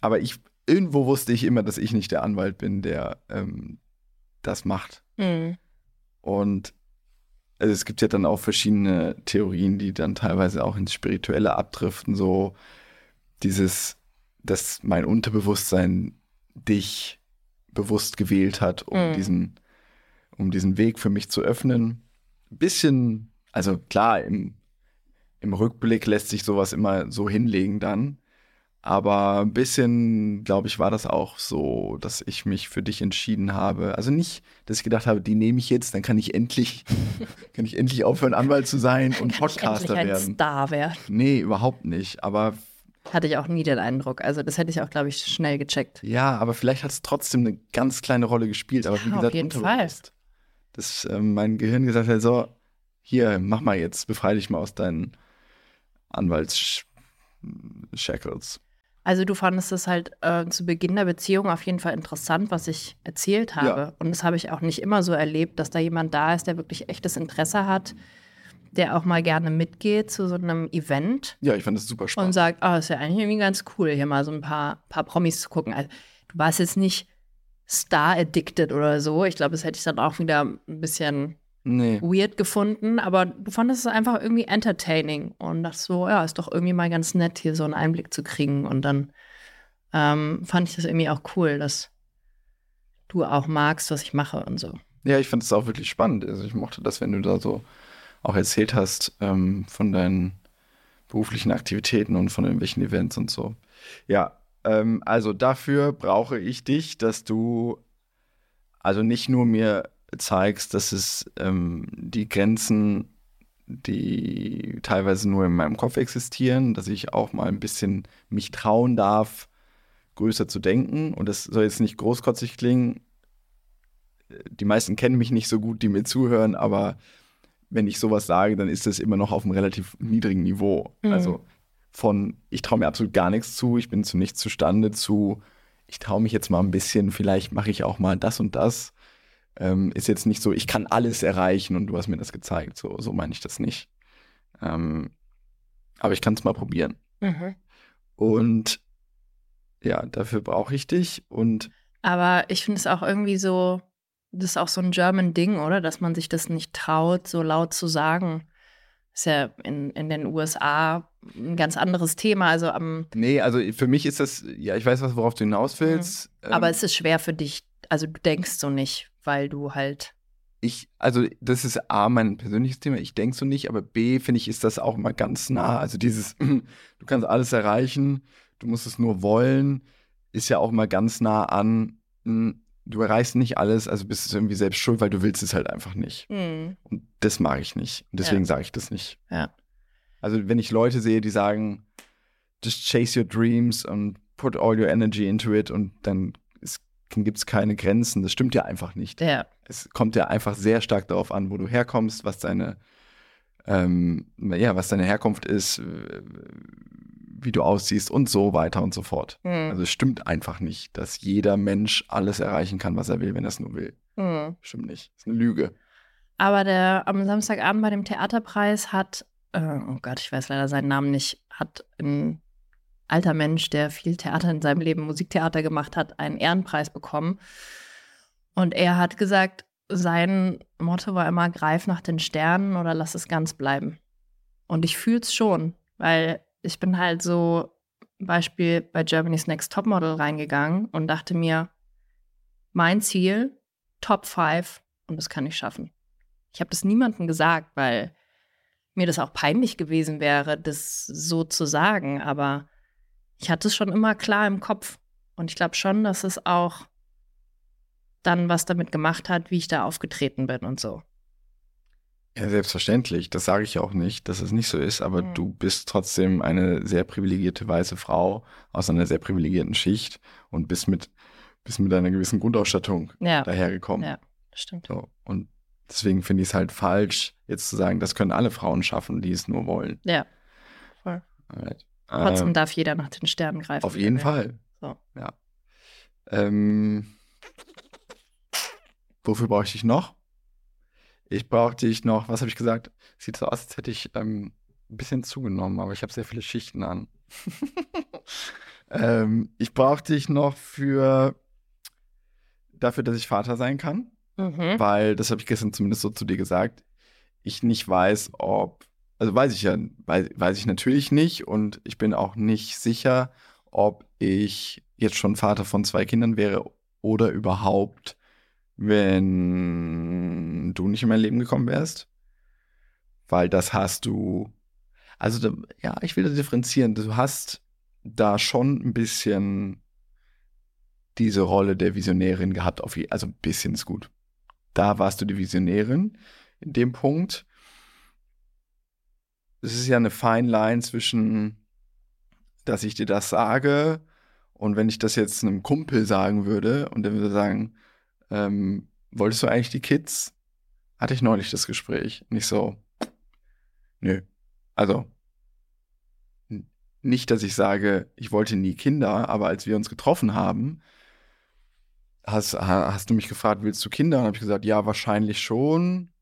Aber ich, irgendwo wusste ich immer, dass ich nicht der Anwalt bin, der ähm, das macht.
Mhm.
Und also es gibt ja dann auch verschiedene Theorien, die dann teilweise auch ins Spirituelle abdriften, so dieses, dass mein Unterbewusstsein dich bewusst gewählt hat, um
Mhm.
diesen, um diesen Weg für mich zu öffnen. Ein bisschen, also klar, im, im Rückblick lässt sich sowas immer so hinlegen dann. Aber ein bisschen, glaube ich, war das auch so, dass ich mich für dich entschieden habe. Also nicht, dass ich gedacht habe, die nehme ich jetzt, dann kann ich endlich, kann ich endlich aufhören, Anwalt zu sein und
Kann ich
Podcaster
endlich ein
werden.
Star werden.
Nee, überhaupt nicht. Aber
Hatte ich auch nie den Eindruck. Also das hätte ich auch, glaube ich, schnell gecheckt.
ja, aber vielleicht hat es trotzdem eine ganz kleine Rolle gespielt. Aber wie
Ja, auf
gesagt,
jeden
unterbewusst. Dass ähm, mein Gehirn gesagt hat, so, hier, mach mal jetzt, befreie dich mal aus deinen Anwaltsshackles.
Also du fandest es halt äh, zu Beginn der Beziehung auf jeden Fall interessant, was ich erzählt habe.
Ja.
Und das habe ich auch nicht immer so erlebt, dass da jemand da ist, der wirklich echtes Interesse hat, der auch mal gerne mitgeht zu so einem Event
Ja, ich fand das super
und
spannend.
sagt, ah, ist ja eigentlich irgendwie ganz cool, hier mal so ein paar, paar Promis zu gucken. Also, du warst jetzt nicht Star-addicted oder so. Ich glaube, das hätte ich dann auch wieder ein bisschen
Nee.
weird gefunden, aber du fandest es einfach irgendwie entertaining und dachte so, ja, ist doch irgendwie mal ganz nett, hier so einen Einblick zu kriegen. Und dann ähm, fand ich das irgendwie auch cool, dass du auch magst, was ich mache und so.
Ja, ich fand es auch wirklich spannend. Also ich mochte das, wenn du da so auch erzählt hast ähm, von deinen beruflichen Aktivitäten und von irgendwelchen Events und so. Ja, ähm, also dafür brauche ich dich, dass du also nicht nur mir zeigst, dass es ähm, die Grenzen, die teilweise nur in meinem Kopf existieren, dass ich auch mal ein bisschen mich trauen darf, größer zu denken. Und das soll jetzt nicht großkotzig klingen. Die meisten kennen mich nicht so gut, die mir zuhören, aber wenn ich sowas sage, dann ist das immer noch auf einem relativ niedrigen Niveau.
Mhm.
Also von ich traue mir absolut gar nichts zu, ich bin zu nichts zustande zu, ich traue mich jetzt mal ein bisschen, vielleicht mache ich auch mal das und das. Ähm, ist jetzt nicht so, ich kann alles erreichen und du hast mir das gezeigt. So, so meine ich das nicht. Ähm, aber ich kann es mal probieren. Und ja, dafür brauche ich dich. Und
Aber ich finde es auch irgendwie so, das ist auch so ein German Ding, oder? Dass man sich das nicht traut, so laut zu sagen. Ist ja in, in den USA ein ganz anderes Thema. Also am,
nee, also für mich ist das, ja, ich weiß, was, worauf du hinaus willst. Ähm,
aber es ist schwer für dich. Also du denkst so nicht, weil du halt.
ich, also das ist A, mein persönliches Thema, ich denke so nicht, aber B, finde ich, ist das auch mal ganz nah. Also dieses, du kannst alles erreichen, du musst es nur wollen, ist ja auch mal ganz nah an, mh, du erreichst nicht alles, also bist du irgendwie selbst schuld, weil du willst es halt einfach nicht. Und das mag ich nicht. Und deswegen
Ja.
sage ich das nicht.
Ja.
Also wenn ich Leute sehe, die sagen, just chase your dreams und put all your energy into it und dann gibt es keine Grenzen, das stimmt ja einfach nicht
Ja.
es kommt ja einfach sehr stark darauf an, wo du herkommst, was deine, ähm, ja, was deine Herkunft ist, wie du aussiehst und so weiter und so fort.
Mhm.
Also es stimmt einfach nicht, dass jeder Mensch alles erreichen kann, was er will, wenn er es nur will.
Mhm.
Stimmt nicht. Das ist eine Lüge.
Aber der am Samstagabend bei dem Theaterpreis hat, äh, oh Gott, ich weiß leider seinen Namen nicht, hat ein alter Mensch, der viel Theater in seinem Leben, Musiktheater gemacht hat, einen Ehrenpreis bekommen. Und er hat gesagt, sein Motto war immer, greif nach den Sternen oder lass es ganz bleiben. Und ich fühle es schon, weil ich bin halt so, Beispiel bei Germany's Next Topmodel reingegangen und dachte mir, mein Ziel, Top 5 und das kann ich schaffen. Ich habe das niemandem gesagt, weil mir das auch peinlich gewesen wäre, das so zu sagen. Aber ich hatte es schon immer klar im Kopf. Und ich glaube schon, dass es auch dann was damit gemacht hat, wie ich da aufgetreten bin und so.
Ja, selbstverständlich. Das sage ich auch nicht, dass es nicht so ist, aber
Mhm.
du bist trotzdem eine sehr privilegierte weiße Frau aus einer sehr privilegierten Schicht und bist mit, bist mit einer gewissen Grundausstattung
Ja,
dahergekommen.
ja, stimmt.
So, und deswegen finde ich es halt falsch, jetzt zu sagen, das können alle Frauen schaffen, die es nur wollen.
Ja, voll.
Alright.
Trotzdem
Ähm,
darf jeder nach den Sternen greifen.
auf jeden. Fall.
So.
Ja. Ähm, wofür brauche ich dich noch? Ich brauche dich noch, was habe ich gesagt? Sieht so aus, als hätte ich ähm, ein bisschen zugenommen, aber ich habe sehr viele Schichten an. ähm, ich brauche dich noch für dafür, dass ich Vater sein kann.
Mhm.
weil, das habe ich gestern zumindest so zu dir gesagt, ich nicht weiß, ob, also weiß ich ja, weiß, weiß ich natürlich nicht und ich bin auch nicht sicher, ob ich jetzt schon Vater von zwei Kindern wäre oder überhaupt, wenn du nicht in mein Leben gekommen wärst. Weil das hast du, also ja, ich will das differenzieren, du hast da schon ein bisschen diese Rolle der Visionärin gehabt, auf also ein bisschen ist gut da warst du die Visionärin in dem Punkt. Es ist ja eine fine Line zwischen, dass ich dir das sage und wenn ich das jetzt einem Kumpel sagen würde und der würde sagen, ähm, wolltest du eigentlich die Kids? Hatte ich neulich das Gespräch. Nicht so, nö. Also, nicht, dass ich sage, ich wollte nie Kinder, aber als wir uns getroffen haben, hast, ha- hast du mich gefragt, willst du Kinder? Und habe ich gesagt, ja, wahrscheinlich schon.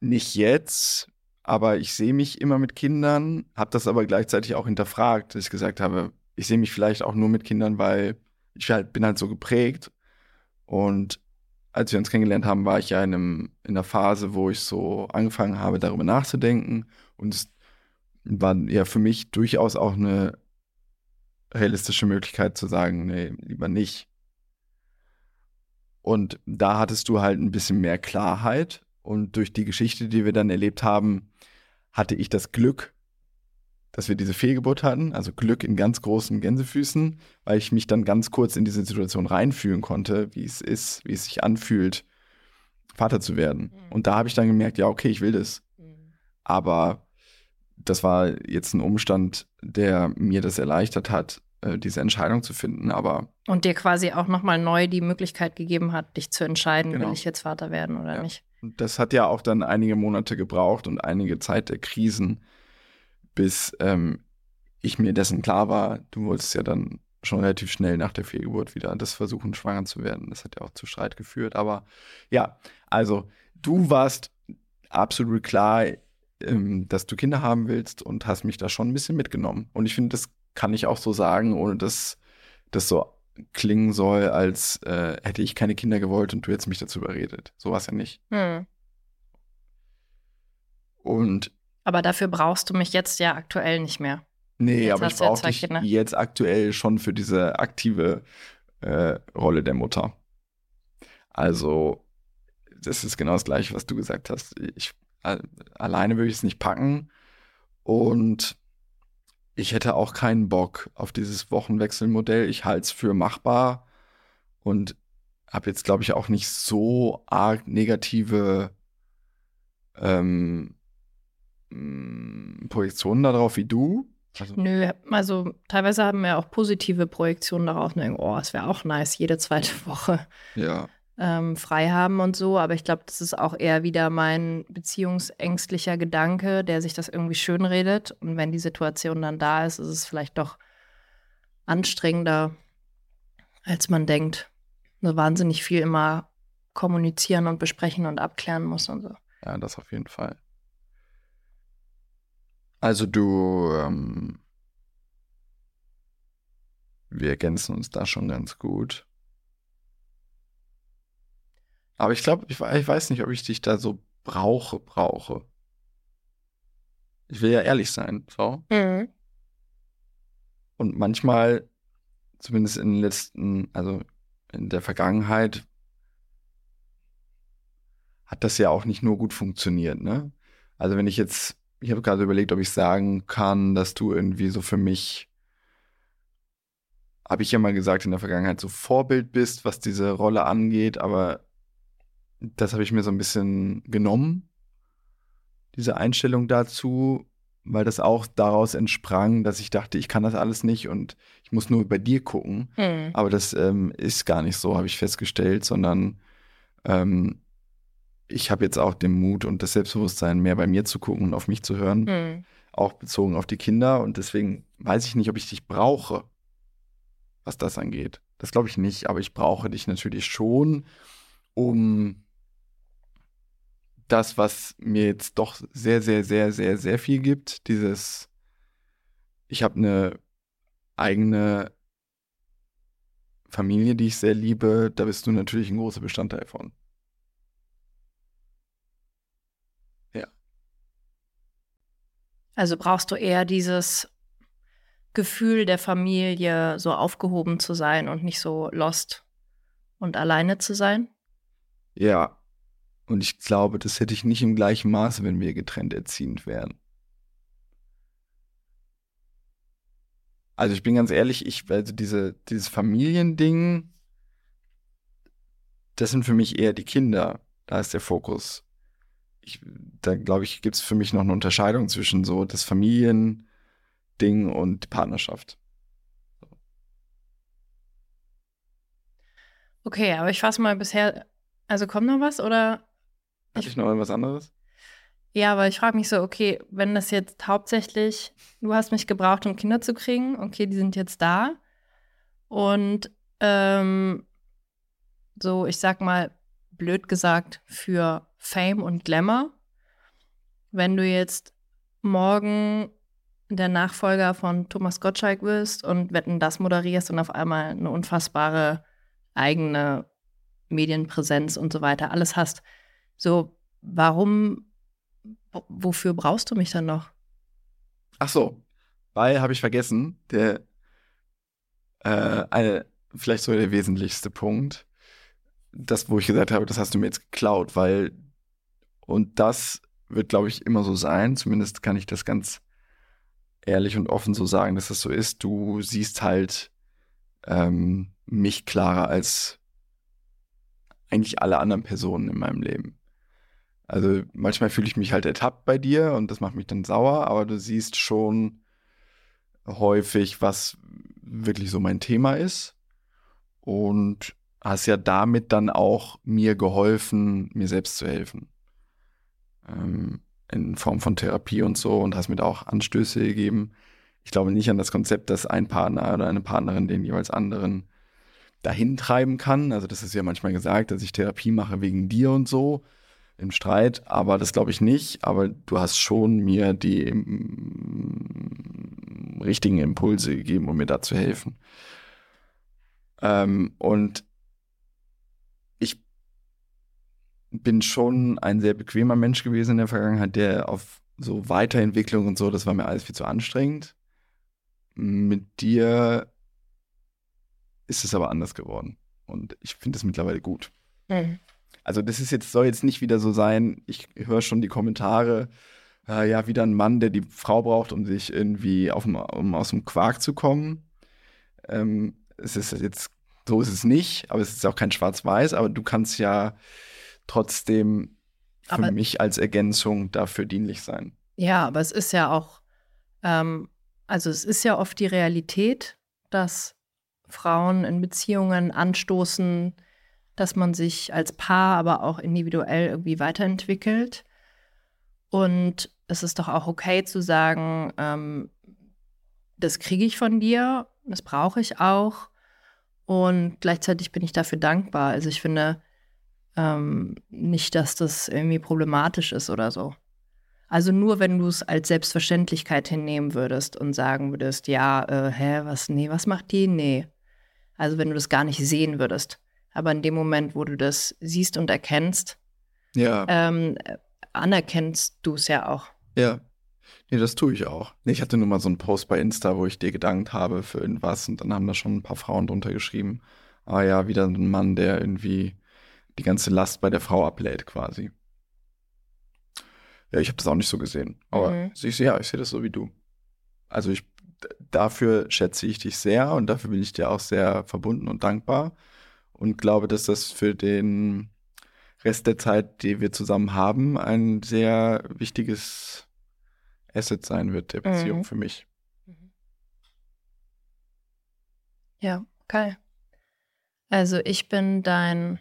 Nicht jetzt, aber ich sehe mich immer mit Kindern, habe das aber gleichzeitig auch hinterfragt, dass ich gesagt habe, ich sehe mich vielleicht auch nur mit Kindern, weil ich halt, bin halt so geprägt. Und als wir uns kennengelernt haben, war ich ja in, einem, in einer Phase, wo ich so angefangen habe, darüber nachzudenken. Und es war ja für mich durchaus auch eine realistische Möglichkeit zu sagen, nee, lieber nicht. Und da hattest du halt ein bisschen mehr Klarheit. Und durch die Geschichte, die wir dann erlebt haben, hatte ich das Glück, dass wir diese Fehlgeburt hatten, also Glück in ganz großen Gänsefüßen, weil ich mich dann ganz kurz in diese Situation reinfühlen konnte, wie es ist, wie es sich anfühlt, Vater zu werden. Mhm. Und da habe ich dann gemerkt, ja, okay, ich will das. Mhm. Aber das war jetzt ein Umstand, der mir das erleichtert hat, äh, diese Entscheidung zu finden. Aber
und dir quasi auch nochmal neu die Möglichkeit gegeben hat, dich zu entscheiden, genau. will ich jetzt Vater werden oder ja. nicht.
Und das hat ja auch dann einige Monate gebraucht und einige Zeit der Krisen, bis ähm, ich mir dessen klar war, du wolltest ja dann schon relativ schnell nach der Fehlgeburt wieder das versuchen, schwanger zu werden. Das hat ja auch zu Streit geführt. Aber ja, also du warst absolut klar, ähm, dass du Kinder haben willst und hast mich da schon ein bisschen mitgenommen. Und ich finde, das kann ich auch so sagen, ohne dass das so klingen soll, als äh, hätte ich keine Kinder gewollt und du hättest mich dazu überredet. So war es ja nicht. Hm. Und
aber dafür brauchst du mich jetzt ja aktuell nicht mehr.
Nee, jetzt aber ich brauche dich Kinder. jetzt aktuell schon für diese aktive äh, Rolle der Mutter. Also, das ist genau das Gleiche, was du gesagt hast. Ich, alleine würde ich es nicht packen. Und ich hätte auch keinen Bock auf dieses Wochenwechselmodell. Ich halte es für machbar und habe jetzt, glaube ich, auch nicht so arg negative ähm, mm, Projektionen darauf wie du.
Also, Nö, also teilweise haben wir auch positive Projektionen darauf. Ne? Oh, es wäre auch nice, jede zweite Woche.
Ja
ähm, frei haben und so. Aber ich glaube, das ist auch eher wieder mein beziehungsängstlicher Gedanke, der sich das irgendwie schönredet. Und wenn die Situation dann da ist, ist es vielleicht doch anstrengender, als man denkt. So wahnsinnig viel immer kommunizieren und besprechen und abklären muss und so.
Ja, das auf jeden Fall. Also du, ähm, wir ergänzen uns da schon ganz gut. Aber ich glaube, ich, ich, weiß nicht, ob ich dich da so brauche, brauche. Ich will ja ehrlich sein, so. Mhm. Und manchmal, zumindest in den letzten, also in der Vergangenheit, hat das ja auch nicht nur gut funktioniert, ne? Also wenn ich jetzt, ich habe gerade überlegt, ob ich sagen kann, dass du irgendwie so für mich, habe ich ja mal gesagt, in der Vergangenheit so Vorbild bist, was diese Rolle angeht, aber das habe ich mir so ein bisschen genommen, diese Einstellung dazu, weil das auch daraus entsprang, dass ich dachte, ich kann das alles nicht und ich muss nur bei dir gucken. Mhm. Aber das ähm, ist gar nicht so, habe ich festgestellt, sondern ähm, ich habe jetzt auch den Mut und das Selbstbewusstsein, mehr bei mir zu gucken und auf mich zu hören, mhm. auch bezogen auf die Kinder. Und deswegen weiß ich nicht, ob ich dich brauche, was das angeht. Das glaube ich nicht, aber ich brauche dich natürlich schon, um das, was mir jetzt doch sehr, sehr, sehr, sehr, sehr viel gibt. Dieses, ich habe eine eigene Familie, die ich sehr liebe. Da bist du natürlich ein großer Bestandteil von.
Also brauchst du eher dieses Gefühl der Familie, so aufgehoben zu sein und nicht so lost und alleine zu sein?
Ja, und ich glaube, das hätte ich nicht im gleichen Maße, wenn wir getrennt erziehend wären. Also ich bin ganz ehrlich, ich, also diese, dieses Familiending, das sind für mich eher die Kinder. Da ist der Fokus. Ich, da glaube ich, gibt es für mich noch eine Unterscheidung zwischen so das Familiending und die Partnerschaft.
Okay, aber ich fasse mal bisher, also kommt noch was oder
hatte ich noch irgendwas anderes?
Ja, aber ich frage mich so, okay, wenn das jetzt hauptsächlich, du hast mich gebraucht, um Kinder zu kriegen, okay, die sind jetzt da. Und ähm, so, ich sag mal, blöd gesagt, für Fame und Glamour. Wenn du jetzt morgen der Nachfolger von Thomas Gottschalk wirst und Wetten das moderierst und auf einmal eine unfassbare eigene Medienpräsenz und so weiter alles hast. So, warum, wofür brauchst du mich dann noch?
Ach so, weil habe ich vergessen, der äh, eine, vielleicht so der wesentlichste Punkt, das, wo ich gesagt habe, das hast du mir jetzt geklaut, weil und das wird, glaube ich, immer so sein. Zumindest kann ich das ganz ehrlich und offen so sagen, dass das so ist. Du siehst halt ähm, mich klarer als eigentlich alle anderen Personen in meinem Leben. Also manchmal fühle ich mich halt ertappt bei dir und das macht mich dann sauer, aber du siehst schon häufig, was wirklich so mein Thema ist und hast ja damit dann auch mir geholfen, mir selbst zu helfen. Ähm, in Form von Therapie und so und hast mir da auch Anstöße gegeben. Ich glaube nicht an das Konzept, dass ein Partner oder eine Partnerin den jeweils anderen dahin treiben kann. Also das ist ja manchmal gesagt, dass ich Therapie mache wegen dir und so im Streit, aber das glaube ich nicht. Aber du hast schon mir die mm, richtigen Impulse gegeben, um mir da zu helfen. Ähm, und ich bin schon ein sehr bequemer Mensch gewesen in der Vergangenheit, der auf so Weiterentwicklung und so, das war mir alles viel zu anstrengend. Mit dir ist es aber anders geworden. Und ich finde es mittlerweile gut. Mhm. Also, das ist jetzt, soll jetzt nicht wieder so sein, ich höre schon die Kommentare, äh, ja, wieder ein Mann, der die Frau braucht, um sich irgendwie auf, um aus dem Quark zu kommen. Ähm, es ist jetzt, so ist es nicht, aber es ist auch kein Schwarz-Weiß, aber du kannst ja trotzdem für aber, mich als Ergänzung dafür dienlich sein.
Ja, aber es ist ja auch, ähm, also es ist ja oft die Realität, dass Frauen in Beziehungen anstoßen, dass man sich als Paar, aber auch individuell irgendwie weiterentwickelt. Und es ist doch auch okay zu sagen, ähm, das kriege ich von dir, das brauche ich auch. Und gleichzeitig bin ich dafür dankbar. Also ich finde ähm, nicht, dass das irgendwie problematisch ist oder so. Also nur wenn du es als Selbstverständlichkeit hinnehmen würdest und sagen würdest, ja, äh, hä, was, nee, was macht die? Nee. Also wenn du das gar nicht sehen würdest. Aber in dem Moment, wo du das siehst und erkennst,
ja.
ähm, anerkennst du es ja auch.
Ja. Nee, das tue ich auch. Nee, ich hatte nur mal so einen Post bei Insta, wo ich dir gedankt habe für irgendwas und dann haben da schon ein paar Frauen drunter geschrieben. Ah ja, wieder ein Mann, der irgendwie die ganze Last bei der Frau ablädt quasi. Ja, ich habe das auch nicht so gesehen. Aber mhm. ich, ja, ich sehe das so wie du. Also ich dafür schätze ich dich sehr und dafür bin ich dir auch sehr verbunden und dankbar und glaube, dass das für den Rest der Zeit, die wir zusammen haben, ein sehr wichtiges Asset sein wird, der Beziehung mhm. für mich.
Ja, geil. Also ich bin dein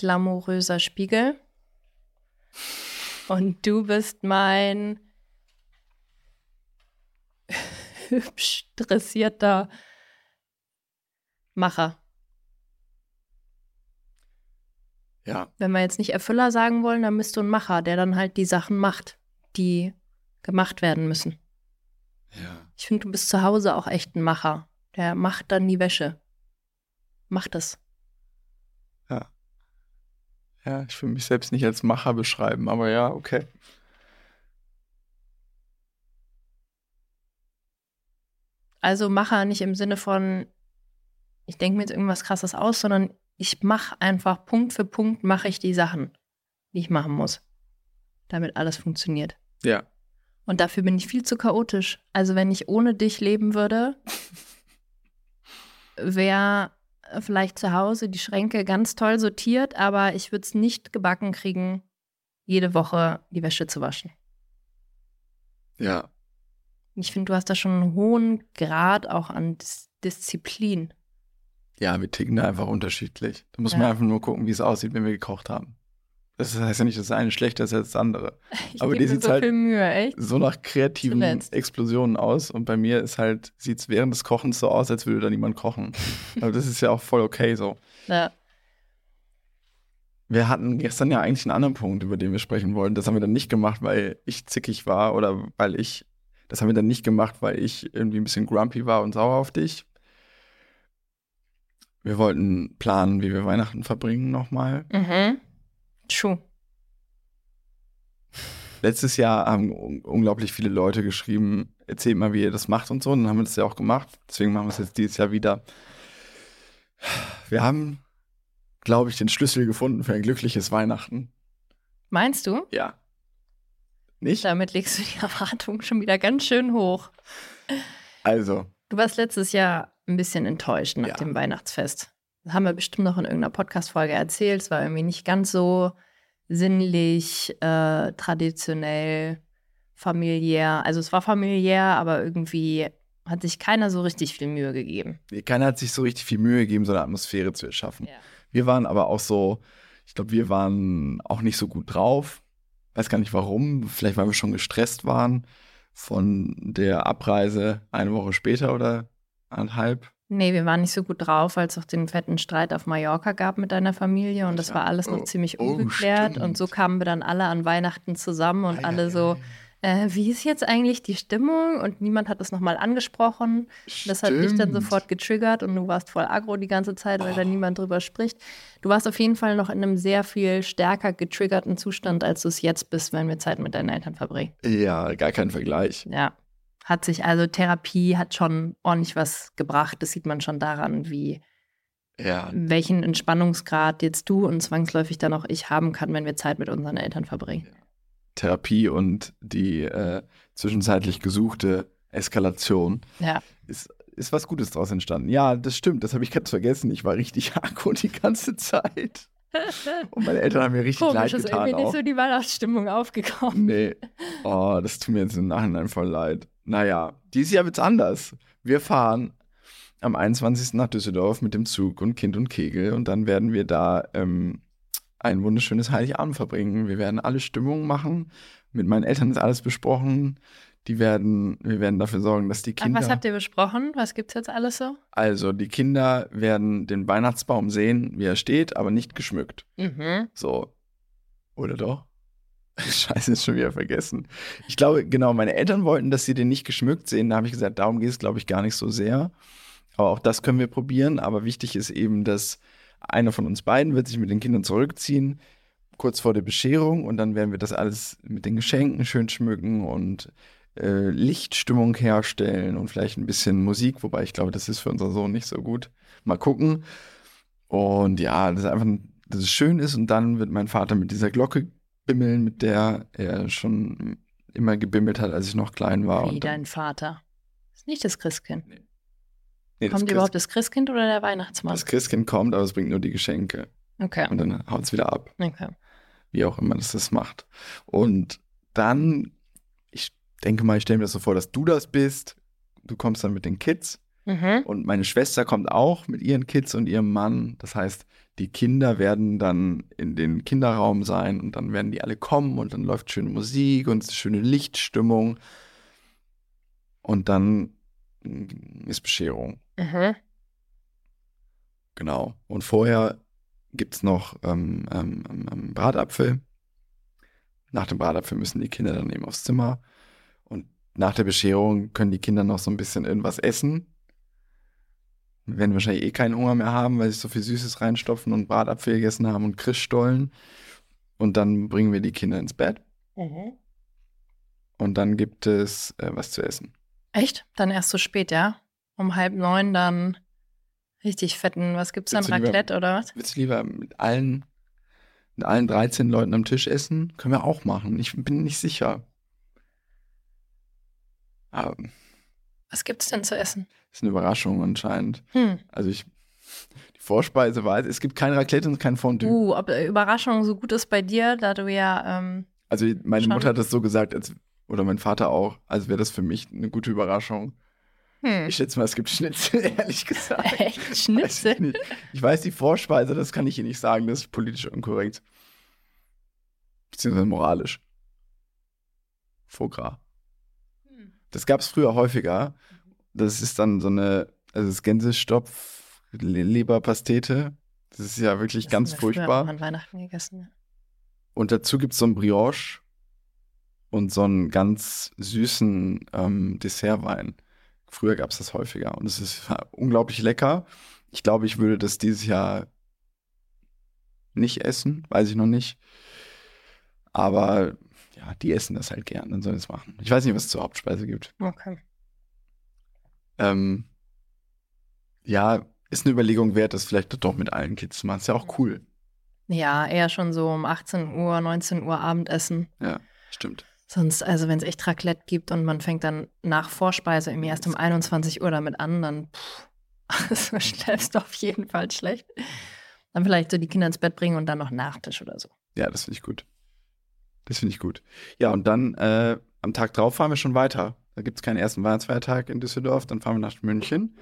glamouröser Spiegel und du bist mein hübsch dressierter Macher.
Ja.
Wenn wir jetzt nicht Erfüller sagen wollen, dann bist du ein Macher, der dann halt die Sachen macht, die gemacht werden müssen.
Ja.
Ich finde, du bist zu Hause auch echt ein Macher. Der macht dann die Wäsche. Macht das.
Ja. Ich will mich selbst nicht als Macher beschreiben, aber ja, okay.
Also Macher nicht im Sinne von, ich denke mir jetzt irgendwas krasses aus, sondern ich mache einfach Punkt für Punkt mache ich die Sachen, die ich machen muss, damit alles funktioniert.
Ja.
Und dafür bin ich viel zu chaotisch. Also wenn ich ohne dich leben würde, wäre vielleicht zu Hause die Schränke ganz toll sortiert, aber ich würde es nicht gebacken kriegen, jede Woche die Wäsche zu waschen.
Ja,
ich finde, du hast da schon einen hohen Grad auch an Dis Disziplin.
Ja, wir ticken da einfach unterschiedlich. Da muss ja. man einfach nur gucken, wie es aussieht, wenn wir gekocht haben. Das heißt ja nicht, dass das eine schlechter ist als das andere.
Ich Aber die sieht so halt Mühe,
so nach kreativen Explosionen aus. Und bei mir ist halt, sieht es während des Kochens so aus, als würde da niemand kochen. Aber das ist ja auch voll okay so.
Ja.
Wir hatten gestern ja eigentlich einen anderen Punkt, über den wir sprechen wollten. Das haben wir dann nicht gemacht, weil ich zickig war oder weil ich Das haben wir dann nicht gemacht, weil ich irgendwie ein bisschen grumpy war und sauer auf dich. Wir wollten planen, wie wir Weihnachten verbringen nochmal.
Mhm. True.
Letztes Jahr haben un unglaublich viele Leute geschrieben, erzählt mal, wie ihr das macht und so. Und dann haben wir das ja auch gemacht. Deswegen machen wir es jetzt dieses Jahr wieder. Wir haben, glaube ich, den Schlüssel gefunden für ein glückliches Weihnachten.
Meinst du?
Ja. Nicht?
Damit legst du die Erwartungen schon wieder ganz schön hoch.
Also.
Du warst letztes Jahr ein bisschen enttäuscht nach
Ja.
dem Weihnachtsfest. Haben wir bestimmt noch in irgendeiner Podcast-Folge erzählt. Es war irgendwie nicht ganz so sinnlich, äh, traditionell, familiär. Also es war familiär, aber irgendwie hat sich keiner so richtig viel Mühe gegeben.
Nee, Keiner hat sich so richtig viel Mühe gegeben, so eine Atmosphäre zu erschaffen.
Ja.
Wir waren aber auch so, ich glaube, wir waren auch nicht so gut drauf. Weiß gar nicht warum. Vielleicht, weil wir schon gestresst waren von der Abreise eine Woche später oder anderthalb.
Nee, wir waren nicht so gut drauf, weil es auch den fetten Streit auf Mallorca gab mit deiner Familie und das
Ja.
war alles noch
Oh.
ziemlich
Oh,
ungeklärt
stimmt.
und so kamen wir dann alle an Weihnachten zusammen und
Ei,
alle so, äh, wie ist jetzt eigentlich die Stimmung und niemand hat das nochmal angesprochen. Das hat dich dann
Stimmt.
sofort getriggert und du warst voll aggro die ganze Zeit, weil da
Oh.
niemand drüber spricht. Du warst auf jeden Fall noch in einem sehr viel stärker getriggerten Zustand, als du es jetzt bist, wenn wir Zeit mit deinen Eltern verbringen.
Ja, gar kein Vergleich.
Ja. Hat sich also Therapie hat schon ordentlich was gebracht. Das sieht man schon daran, wie
Ja,
welchen Entspannungsgrad jetzt du und zwangsläufig dann auch ich haben kann, wenn wir Zeit mit unseren Eltern verbringen.
Therapie und die äh, zwischenzeitlich gesuchte Eskalation
Ja.
ist, ist was Gutes draus entstanden. Ja, das stimmt, das habe ich ganz vergessen. Ich war richtig aggro die ganze Zeit. Und meine Eltern haben mir richtig
Komisch,
leid
ist
getan
irgendwie
auch.
nicht so die Weihnachtsstimmung aufgekommen.
Nee. Oh, das tut mir jetzt im Nachhinein voll leid. Naja, dieses Jahr wird's anders. Wir fahren am 21. nach Düsseldorf mit dem Zug und Kind und Kegel und dann werden wir da ähm, ein wunderschönes Heiligabend verbringen. Wir werden alle Stimmungen machen. Mit meinen Eltern ist alles besprochen. Die werden, wir werden dafür sorgen, dass die
Ach,
Kinder.
was habt ihr besprochen? Was gibt's jetzt alles so?
also, die Kinder werden den Weihnachtsbaum sehen, wie er steht, aber nicht geschmückt.
Mhm.
So. Oder doch? Scheiße, ist schon wieder vergessen. Ich glaube, genau, meine Eltern wollten, dass sie den nicht geschmückt sehen. Da habe ich gesagt, darum geht es, glaube ich, gar nicht so sehr. Aber auch das können wir probieren. Aber wichtig ist eben, dass einer von uns beiden wird sich mit den Kindern zurückziehen, kurz vor der Bescherung. Und dann werden wir das alles mit den Geschenken schön schmücken und äh, Lichtstimmung herstellen und vielleicht ein bisschen Musik. Wobei ich glaube, das ist für unseren Sohn nicht so gut. Mal gucken. Und ja, das ist einfach, dass es schön ist. Und dann wird mein Vater mit dieser Glocke bimmeln, mit der er schon immer gebimmelt hat, als ich noch klein war.
Wie dein Vater. Ist nicht das Christkind.
nee, das,
Kommt
Christ,
überhaupt das Christkind oder der Weihnachtsmann?
das Christkind kommt, aber es bringt nur die Geschenke.
Okay.
Und dann haut es wieder ab,
okay.
wie auch immer das das macht. Und dann, denke mal, ich stelle mir das so vor, dass du das bist. Du kommst dann mit den Kids.
Mhm.
Und meine Schwester kommt auch mit ihren Kids und ihrem Mann. Das heißt, die Kinder werden dann in den Kinderraum sein und dann werden die alle kommen und dann läuft schöne Musik und schöne Lichtstimmung. Und dann mm, ist Bescherung.
Mhm.
Genau. Und vorher gibt es noch ähm, ähm, ähm, ähm, Bratapfel. Nach dem Bratapfel müssen die Kinder dann eben aufs Zimmer. Nach der Bescherung können die Kinder noch so ein bisschen irgendwas essen. Wir werden wahrscheinlich eh keinen Hunger mehr haben, weil sie so viel Süßes reinstopfen und Bratapfel gegessen haben und Christstollen. Und dann bringen wir die Kinder ins Bett.
Mhm.
Und dann gibt es äh, was zu essen.
Echt? Dann erst so spät, ja? Um halb neun dann richtig fetten, was gibt's dann?
Willst lieber-
Raclette oder was?
Willst du lieber mit allen, mit allen 13 Leuten am Tisch essen? Können wir auch machen. Ich bin nicht sicher. Aber
Was gibt's denn zu essen?
ist eine Überraschung anscheinend.
Hm.
Also ich, die Vorspeise weiß, es gibt kein Raclette und kein Fondue.
Uh, ob äh, Überraschung so gut ist bei dir, da du ja, ähm,
Also meine. Mutter hat das so gesagt, als, oder mein Vater auch, als wäre das für mich eine gute Überraschung.
hm.
Ich schätze mal, es gibt Schnitzel, ehrlich gesagt.
Echt?
Weiß ich
Schnitzel?
Ich weiß die Vorspeise, das kann ich hier nicht sagen, das ist politisch unkorrekt. Beziehungsweise moralisch. Foie gras. Das gab es früher häufiger. Das ist dann so eine, also das Gänsestopf, Le- Leberpastete. Das ist ja wirklich
Das
ganz
haben wir
furchtbar.
auch An Weihnachten gegessen.
Und dazu gibt es so ein Brioche und so einen ganz süßen ähm, Dessertwein. Früher gab es das häufiger und es ist unglaublich lecker. Ich glaube, ich würde das dieses Jahr nicht essen, weiß ich noch nicht. Aber ja, die essen das halt gern, dann sollen sie es machen. Ich weiß nicht, was es zur Hauptspeise gibt.
Okay.
Ähm, ja, ist eine Überlegung wert, das vielleicht doch mit allen Kids zu machen. Ist ja auch cool.
Ja, eher schon so um 18 Uhr, 19 Uhr Abendessen.
Ja, stimmt.
Sonst, also wenn es echt Raclette gibt und man fängt dann nach Vorspeise irgendwie erst um 21 Uhr damit an, dann pff, also schläfst du auf jeden Fall schlecht. Dann vielleicht so die Kinder ins Bett bringen und dann noch Nachtisch oder so.
Ja, das finde ich gut. Das finde ich gut. Ja, und dann äh, am Tag drauf fahren wir schon weiter. Da gibt es keinen ersten Weihnachtsfeiertag in Düsseldorf, dann fahren wir nach München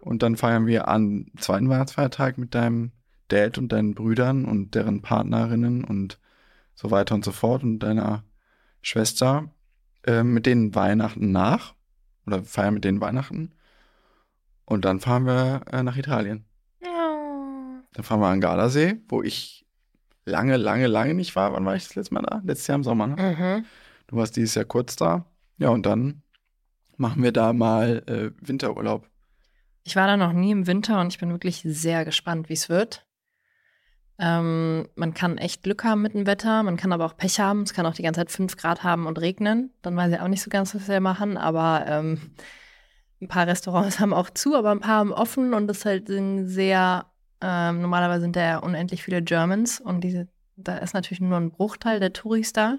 und dann feiern wir an zweiten Weihnachtsfeiertag mit deinem Dad und deinen Brüdern und deren Partnerinnen und so weiter und so fort und deiner Schwester äh, mit denen Weihnachten nach oder feiern mit denen Weihnachten und dann fahren wir äh, nach Italien.
Ja.
Dann fahren wir an Gardasee, wo ich lange, lange, lange nicht war. Wann war ich das letzte Mal da? Letztes Jahr im Sommer, ne?
Mhm.
Du warst dieses Jahr kurz da. Ja, und dann machen wir da mal äh, Winterurlaub.
Ich war da noch nie im Winter und ich bin wirklich sehr gespannt, wie es wird. Ähm, man kann echt Glück haben mit dem Wetter, man kann aber auch Pech haben. Es kann auch die ganze Zeit 5 Grad haben und regnen. Dann weiß ich auch nicht so ganz, was wir machen. Aber ähm, ein paar Restaurants haben auch zu, aber ein paar haben offen und das halt sind sehr, ähm, normalerweise sind da ja unendlich viele Germans und diese, da ist natürlich nur ein Bruchteil der Touris da.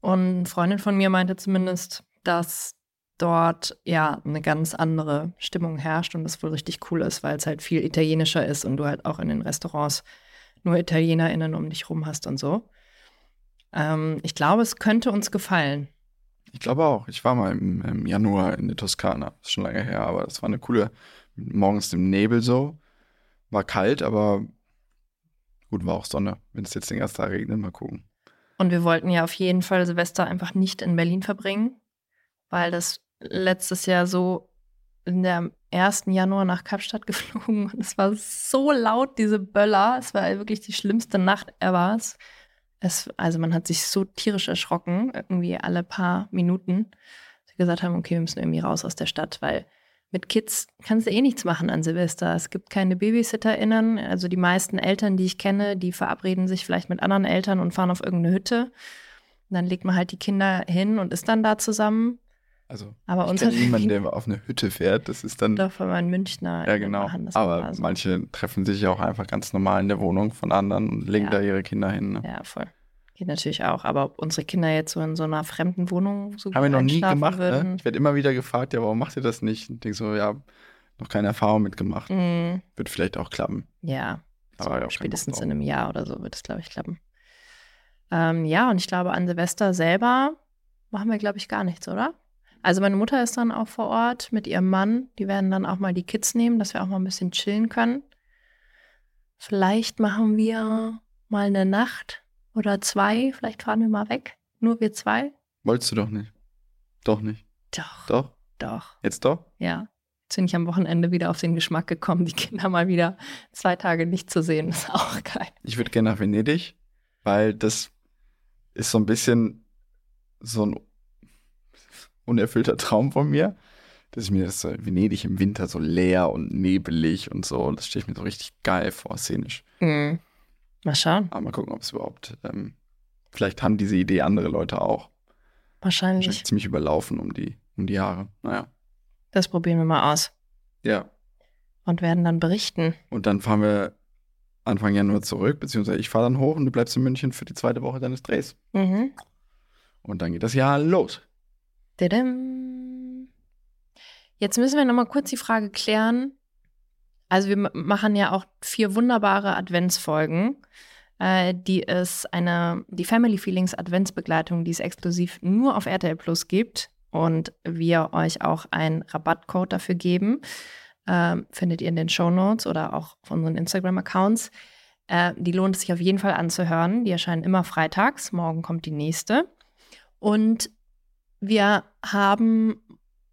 Und eine Freundin von mir meinte zumindest, dass dort ja eine ganz andere Stimmung herrscht und das wohl richtig cool ist, weil es halt viel italienischer ist und du halt auch in den Restaurants nur ItalienerInnen um dich rum hast und so. Ähm, ich glaube, es könnte uns gefallen.
Ich glaube auch. Ich war mal im, im Januar in der Toskana. Ist schon lange her, aber das war eine coole, morgens im Nebel so. War kalt, aber gut, war auch Sonne. Wenn es jetzt den ganzen Tag regnet, mal gucken.
Und wir wollten ja auf jeden Fall Silvester einfach nicht in Berlin verbringen, weil das letztes Jahr so in der 1. Januar nach Kapstadt geflogen und es war so laut, diese Böller. Es war wirklich die schlimmste Nacht ever. Es, also man hat sich so tierisch erschrocken, irgendwie alle paar Minuten. Wir gesagt haben, okay, wir müssen irgendwie raus aus der Stadt, weil mit Kids kannst du eh nichts machen an Silvester. Es gibt keine BabysitterInnen. Also die meisten Eltern, die ich kenne, die verabreden sich vielleicht mit anderen Eltern und fahren auf irgendeine Hütte. Und dann legt man halt die Kinder hin und ist dann da zusammen.
Also,
Aber
ich kenne niemanden, der auf eine Hütte fährt. Das ist dann.
doch von meinen Münchner.
Ja, genau.
machen das
Aber
so.
manche treffen sich ja auch einfach ganz normal in der Wohnung von anderen und legen
Ja.
da ihre Kinder hin. Ne?
Ja, voll. Geht natürlich auch. Aber ob unsere Kinder jetzt so in so einer fremden Wohnung so
Haben wir noch nie gemacht. Ne? Ich werde immer wieder gefragt, ja, warum macht ihr das nicht? Und denke so, ja, noch keine Erfahrung mitgemacht.
Mm,
Wird vielleicht auch klappen.
ja,
Aber ja, auch keinen
spätestens in einem Jahr oder so wird es, glaube ich, klappen. Ähm, ja, und ich glaube, an Silvester selber machen wir, glaube ich, gar nichts, oder? Also meine Mutter ist dann auch vor Ort mit ihrem Mann. Die werden dann auch mal die Kids nehmen, dass wir auch mal ein bisschen chillen können. Vielleicht machen wir mal eine Nacht oder zwei. Vielleicht fahren wir mal weg. Nur wir zwei.
Wolltest du doch nicht. Doch nicht.
Doch,
Doch?
doch.
Jetzt doch?
Ja. Jetzt bin ich am Wochenende wieder auf den Geschmack gekommen, die Kinder mal wieder zwei Tage nicht zu sehen. Ist auch geil.
Ich würde gerne nach Venedig, weil das ist so ein bisschen so ein unerfüllter Traum von mir, dass ich mir das so Venedig im Winter so leer und nebelig und so, das stelle ich mir so richtig geil vor, szenisch.
Mhm. Mal schauen.
Aber mal gucken, ob es überhaupt, ähm, vielleicht haben diese Idee andere Leute auch.
Wahrscheinlich.
Wahrscheinlich ziemlich überlaufen um die, um die Jahre. Naja.
Das probieren wir mal aus
Ja.
und werden dann berichten.
Und dann fahren wir Anfang Januar zurück, beziehungsweise ich fahre dann hoch und du bleibst in München für die zweite Woche deines Drehs.
Mhm.
Und dann geht das Jahr los.
Jetzt müssen wir noch mal kurz die Frage klären. Also wir machen ja auch vier wunderbare Adventsfolgen. Äh, die ist eine, die Family Feelings Adventsbegleitung, die es exklusiv nur auf RTL Plus gibt und wir euch auch einen Rabattcode dafür geben. Ähm, findet ihr in den Show Notes oder auch auf unseren Instagram-Accounts. Äh, die lohnt es sich auf jeden Fall anzuhören. Die erscheinen immer freitags. Morgen kommt die nächste. Und wir haben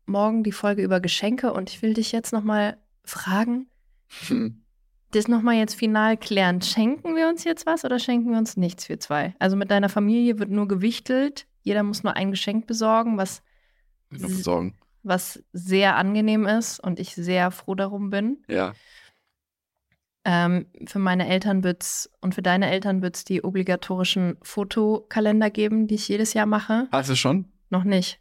morgen die Folge über Geschenke und ich will dich jetzt noch mal fragen, das noch mal jetzt final klären. Schenken wir uns jetzt was oder schenken wir uns nichts, wir zwei? Also mit deiner Familie wird nur gewichtelt Jeder muss nur ein Geschenk besorgen, was,
besorgen.
was sehr angenehm ist und ich sehr froh darum bin.
Ja.
Ähm, für meine Eltern wird's und für deine Eltern wird es die obligatorischen Fotokalender geben, die ich jedes Jahr mache.
Hast du schon?
Noch nicht.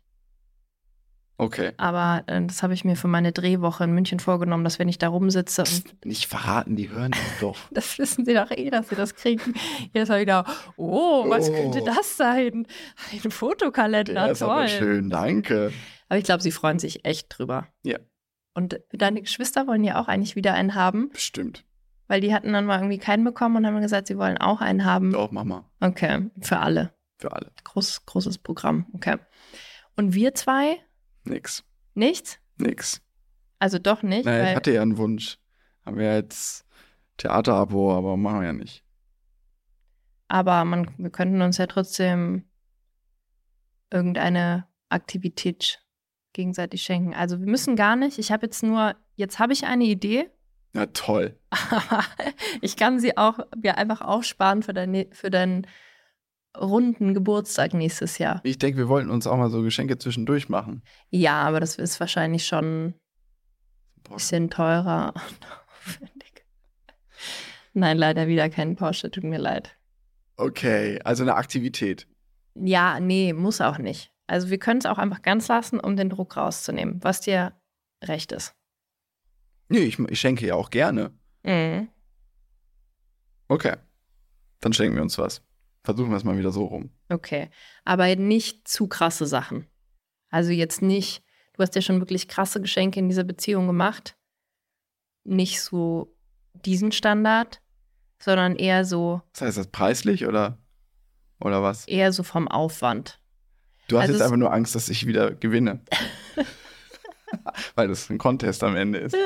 Okay.
Aber äh, das habe ich mir für meine Drehwoche in München vorgenommen, dass wenn ich da rumsitze und
nicht verraten, die hören das doch.
das wissen sie doch eh, dass sie das kriegen. Jedes Mal wieder, oh, was
Oh.
könnte das sein? Ein Fotokalender,
Der ist
toll.
aber schön, danke.
Aber ich glaube, sie freuen sich echt drüber.
Ja.
Und deine Geschwister wollen ja auch eigentlich wieder einen haben,
Bestimmt.
weil die hatten dann mal irgendwie keinen bekommen und haben gesagt, sie wollen auch einen haben.
Doch, Mama.
Okay, für alle.
Für alle.
Groß, großes Programm. Okay. Und wir zwei?
Nix.
Nichts?
Nix.
Also doch nicht,
Naja, ich
weil
hatte ja einen Wunsch. Haben wir jetzt Theaterabo, aber machen wir ja nicht.
aber man, wir könnten uns ja trotzdem irgendeine Aktivität gegenseitig schenken. Also wir müssen gar nicht. Ich habe jetzt nur, jetzt habe ich eine Idee,
Na toll.
aber ich kann sie auch mir einfach aufsparen für, dein, für deinen runden Geburtstag nächstes Jahr.
Ich denke, wir wollten uns auch mal so Geschenke zwischendurch machen.
Ja, aber das ist wahrscheinlich schon ein bisschen teurer und aufwendig. Nein, leider wieder kein Porsche, tut mir leid.
Okay, also eine Aktivität.
Ja, nee, muss auch nicht. Also wir können es auch einfach ganz lassen, um den Druck rauszunehmen, was dir recht ist.
Nee, ich, ich schenke ja auch gerne.
Mhm.
Okay. Dann schenken wir uns was. Versuchen wir es mal wieder so rum.
Okay. Aber nicht zu krasse Sachen. Also jetzt nicht, du hast ja schon wirklich krasse Geschenke in dieser Beziehung gemacht. Nicht so diesen Standard, sondern eher so,
Das heißt das preislich oder, oder was?
eher so vom Aufwand.
Du hast
Also
jetzt einfach nur Angst, dass ich wieder gewinne. Weil das ein Contest am Ende ist.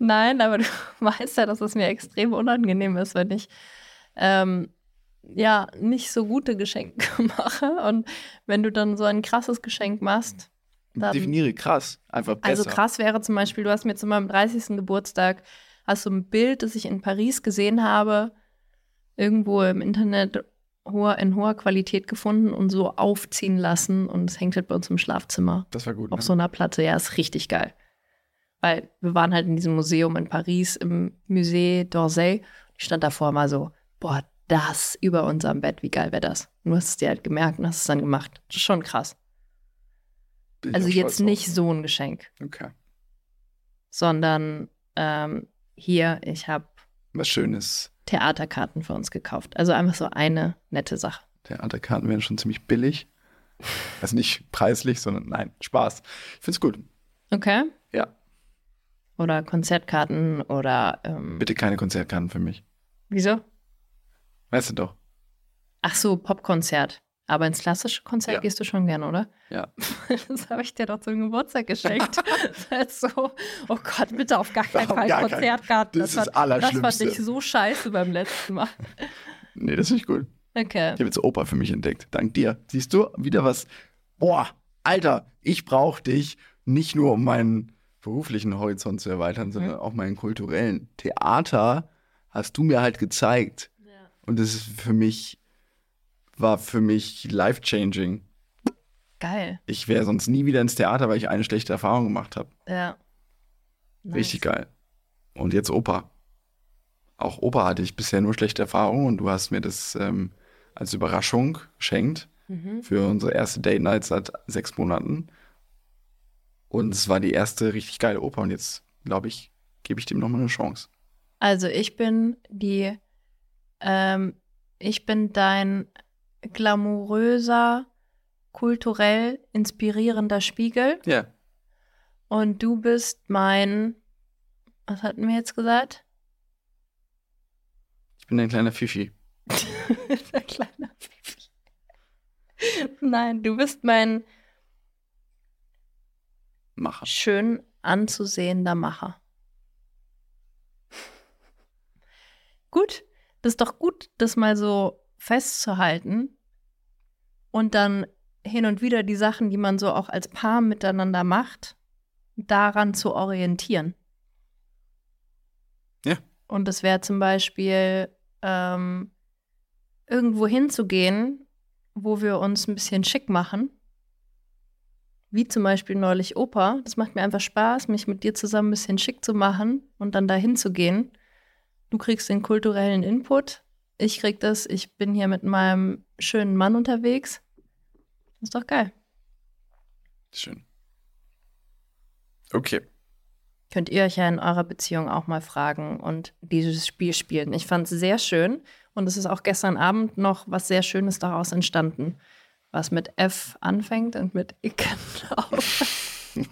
Nein, aber du weißt ja, dass es mir extrem unangenehm ist, wenn ich ähm, ja nicht so gute Geschenke mache. Und wenn du dann so ein krasses Geschenk machst, dann.
Definiere krass. Einfach besser.
Also krass wäre zum Beispiel, du hast mir zu meinem 30. Geburtstag hast du ein Bild, das ich in Paris gesehen habe, irgendwo im Internet hoher, in hoher Qualität gefunden und so aufziehen lassen. Und es hängt halt bei uns im Schlafzimmer
Das war gut.
auf
Ne?
so einer Platte. Ja, ist richtig geil. Weil wir waren halt in diesem Museum in Paris, im Musée d'Orsay. Ich stand davor mal so, boah, das über unserem Bett, wie geil wäre das? Du hast es dir halt gemerkt und hast es dann gemacht. Das ist schon krass.
Bin
Also jetzt nicht so ein Geschenk,
Okay.
sondern ähm, hier, ich habe
Was Schönes.
Theaterkarten für uns gekauft. Also einfach so eine nette Sache.
Theaterkarten wären schon ziemlich billig. Also nicht preislich, sondern nein, Spaß. Ich find's gut.
Okay?
Ja.
Oder Konzertkarten oder ähm,
Bitte keine Konzertkarten für mich.
wieso?
Weißt du doch.
Ach so, Popkonzert. Aber ins klassische Konzert
Ja.
gehst du schon gern, oder?
Ja.
Das habe ich dir doch zum Geburtstag geschenkt. das ist so, oh Gott, bitte auf gar keinen
Auf
Fall
gar
Konzertkarten.
das ist
fand-
das.
Das fand ich so scheiße beim letzten Mal.
Nee, das finde ich gut.
Okay.
Ich habe jetzt Opa für mich entdeckt. Dank dir. Siehst du, wieder was. Boah, Alter, ich brauche dich nicht nur, um meinen beruflichen Horizont zu erweitern, sondern
Mhm.
auch meinen kulturellen. Theater hast du mir halt gezeigt. Und das ist für mich, war für mich life-changing.
Geil.
Ich wäre sonst nie wieder ins Theater, weil ich eine schlechte Erfahrung gemacht habe.
Ja.
Richtig geil. Und jetzt Opa. Auch Opa hatte ich bisher nur schlechte Erfahrungen und du hast mir das ähm, als Überraschung geschenkt
Mhm.
für unsere erste Date Night seit sechs Monaten. Und es war die erste richtig geile Oper und jetzt, glaube ich, gebe ich dem nochmal eine Chance.
Also ich bin die, ähm, ich bin dein glamouröser, kulturell inspirierender Spiegel
Ja,
und du bist mein, was hatten wir jetzt gesagt?
ich bin ein kleiner Fifi.
Der kleine Fifi. Nein, du bist mein
Macher.
schön anzusehender Macher. Gut, das ist doch gut, das mal so festzuhalten und dann hin und wieder die Sachen, die man so auch als Paar miteinander macht, daran zu orientieren.
Ja.
Und das wäre zum Beispiel ähm, irgendwo hinzugehen, wo wir uns ein bisschen schick machen. Wie zum Beispiel neulich Oper. Das macht mir einfach Spaß, mich mit dir zusammen ein bisschen schick zu machen und dann dahin zu gehen. Du kriegst den kulturellen Input. Ich krieg das. Ich bin hier mit meinem schönen Mann unterwegs. ist doch geil.
Schön. Okay.
Könnt ihr euch ja in eurer Beziehung auch mal fragen und dieses Spiel spielen. Ich fand es sehr schön und es ist auch gestern Abend noch was sehr Schönes daraus entstanden, was mit F anfängt und mit Ick auf.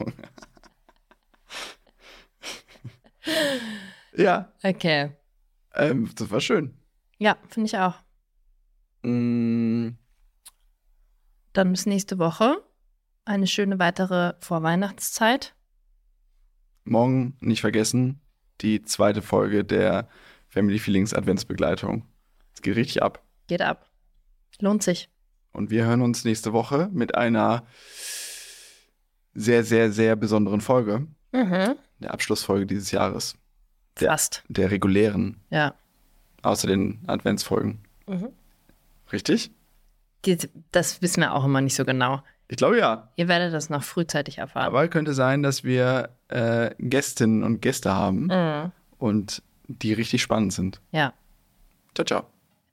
ja,
Okay.
Ähm, das war schön.
Ja, finde ich auch.
Mm,
Dann bis nächste Woche. Eine schöne weitere Vorweihnachtszeit.
morgen nicht vergessen, die zweite Folge der Family Feelings Adventsbegleitung. Es geht richtig ab.
Geht ab. Lohnt sich.
Und wir hören uns nächste Woche mit einer sehr, sehr, sehr besonderen Folge.
Mhm.
Der Abschlussfolge dieses Jahres.
Fast.
Der regulären,
Ja.
außer den Adventsfolgen.
Mhm.
Richtig?
Die, das wissen wir auch immer nicht so genau.
Ich glaube ja.
Ihr werdet das noch frühzeitig erfahren.
Aber könnte sein, dass wir äh, Gästinnen und Gäste haben
Mhm.
und die richtig spannend sind.
Ja.
Ciao, ciao.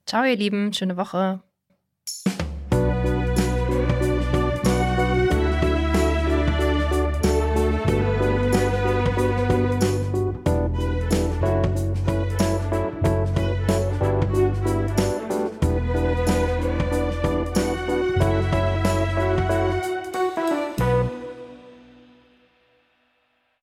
Ciao, ihr Lieben. Schöne Woche.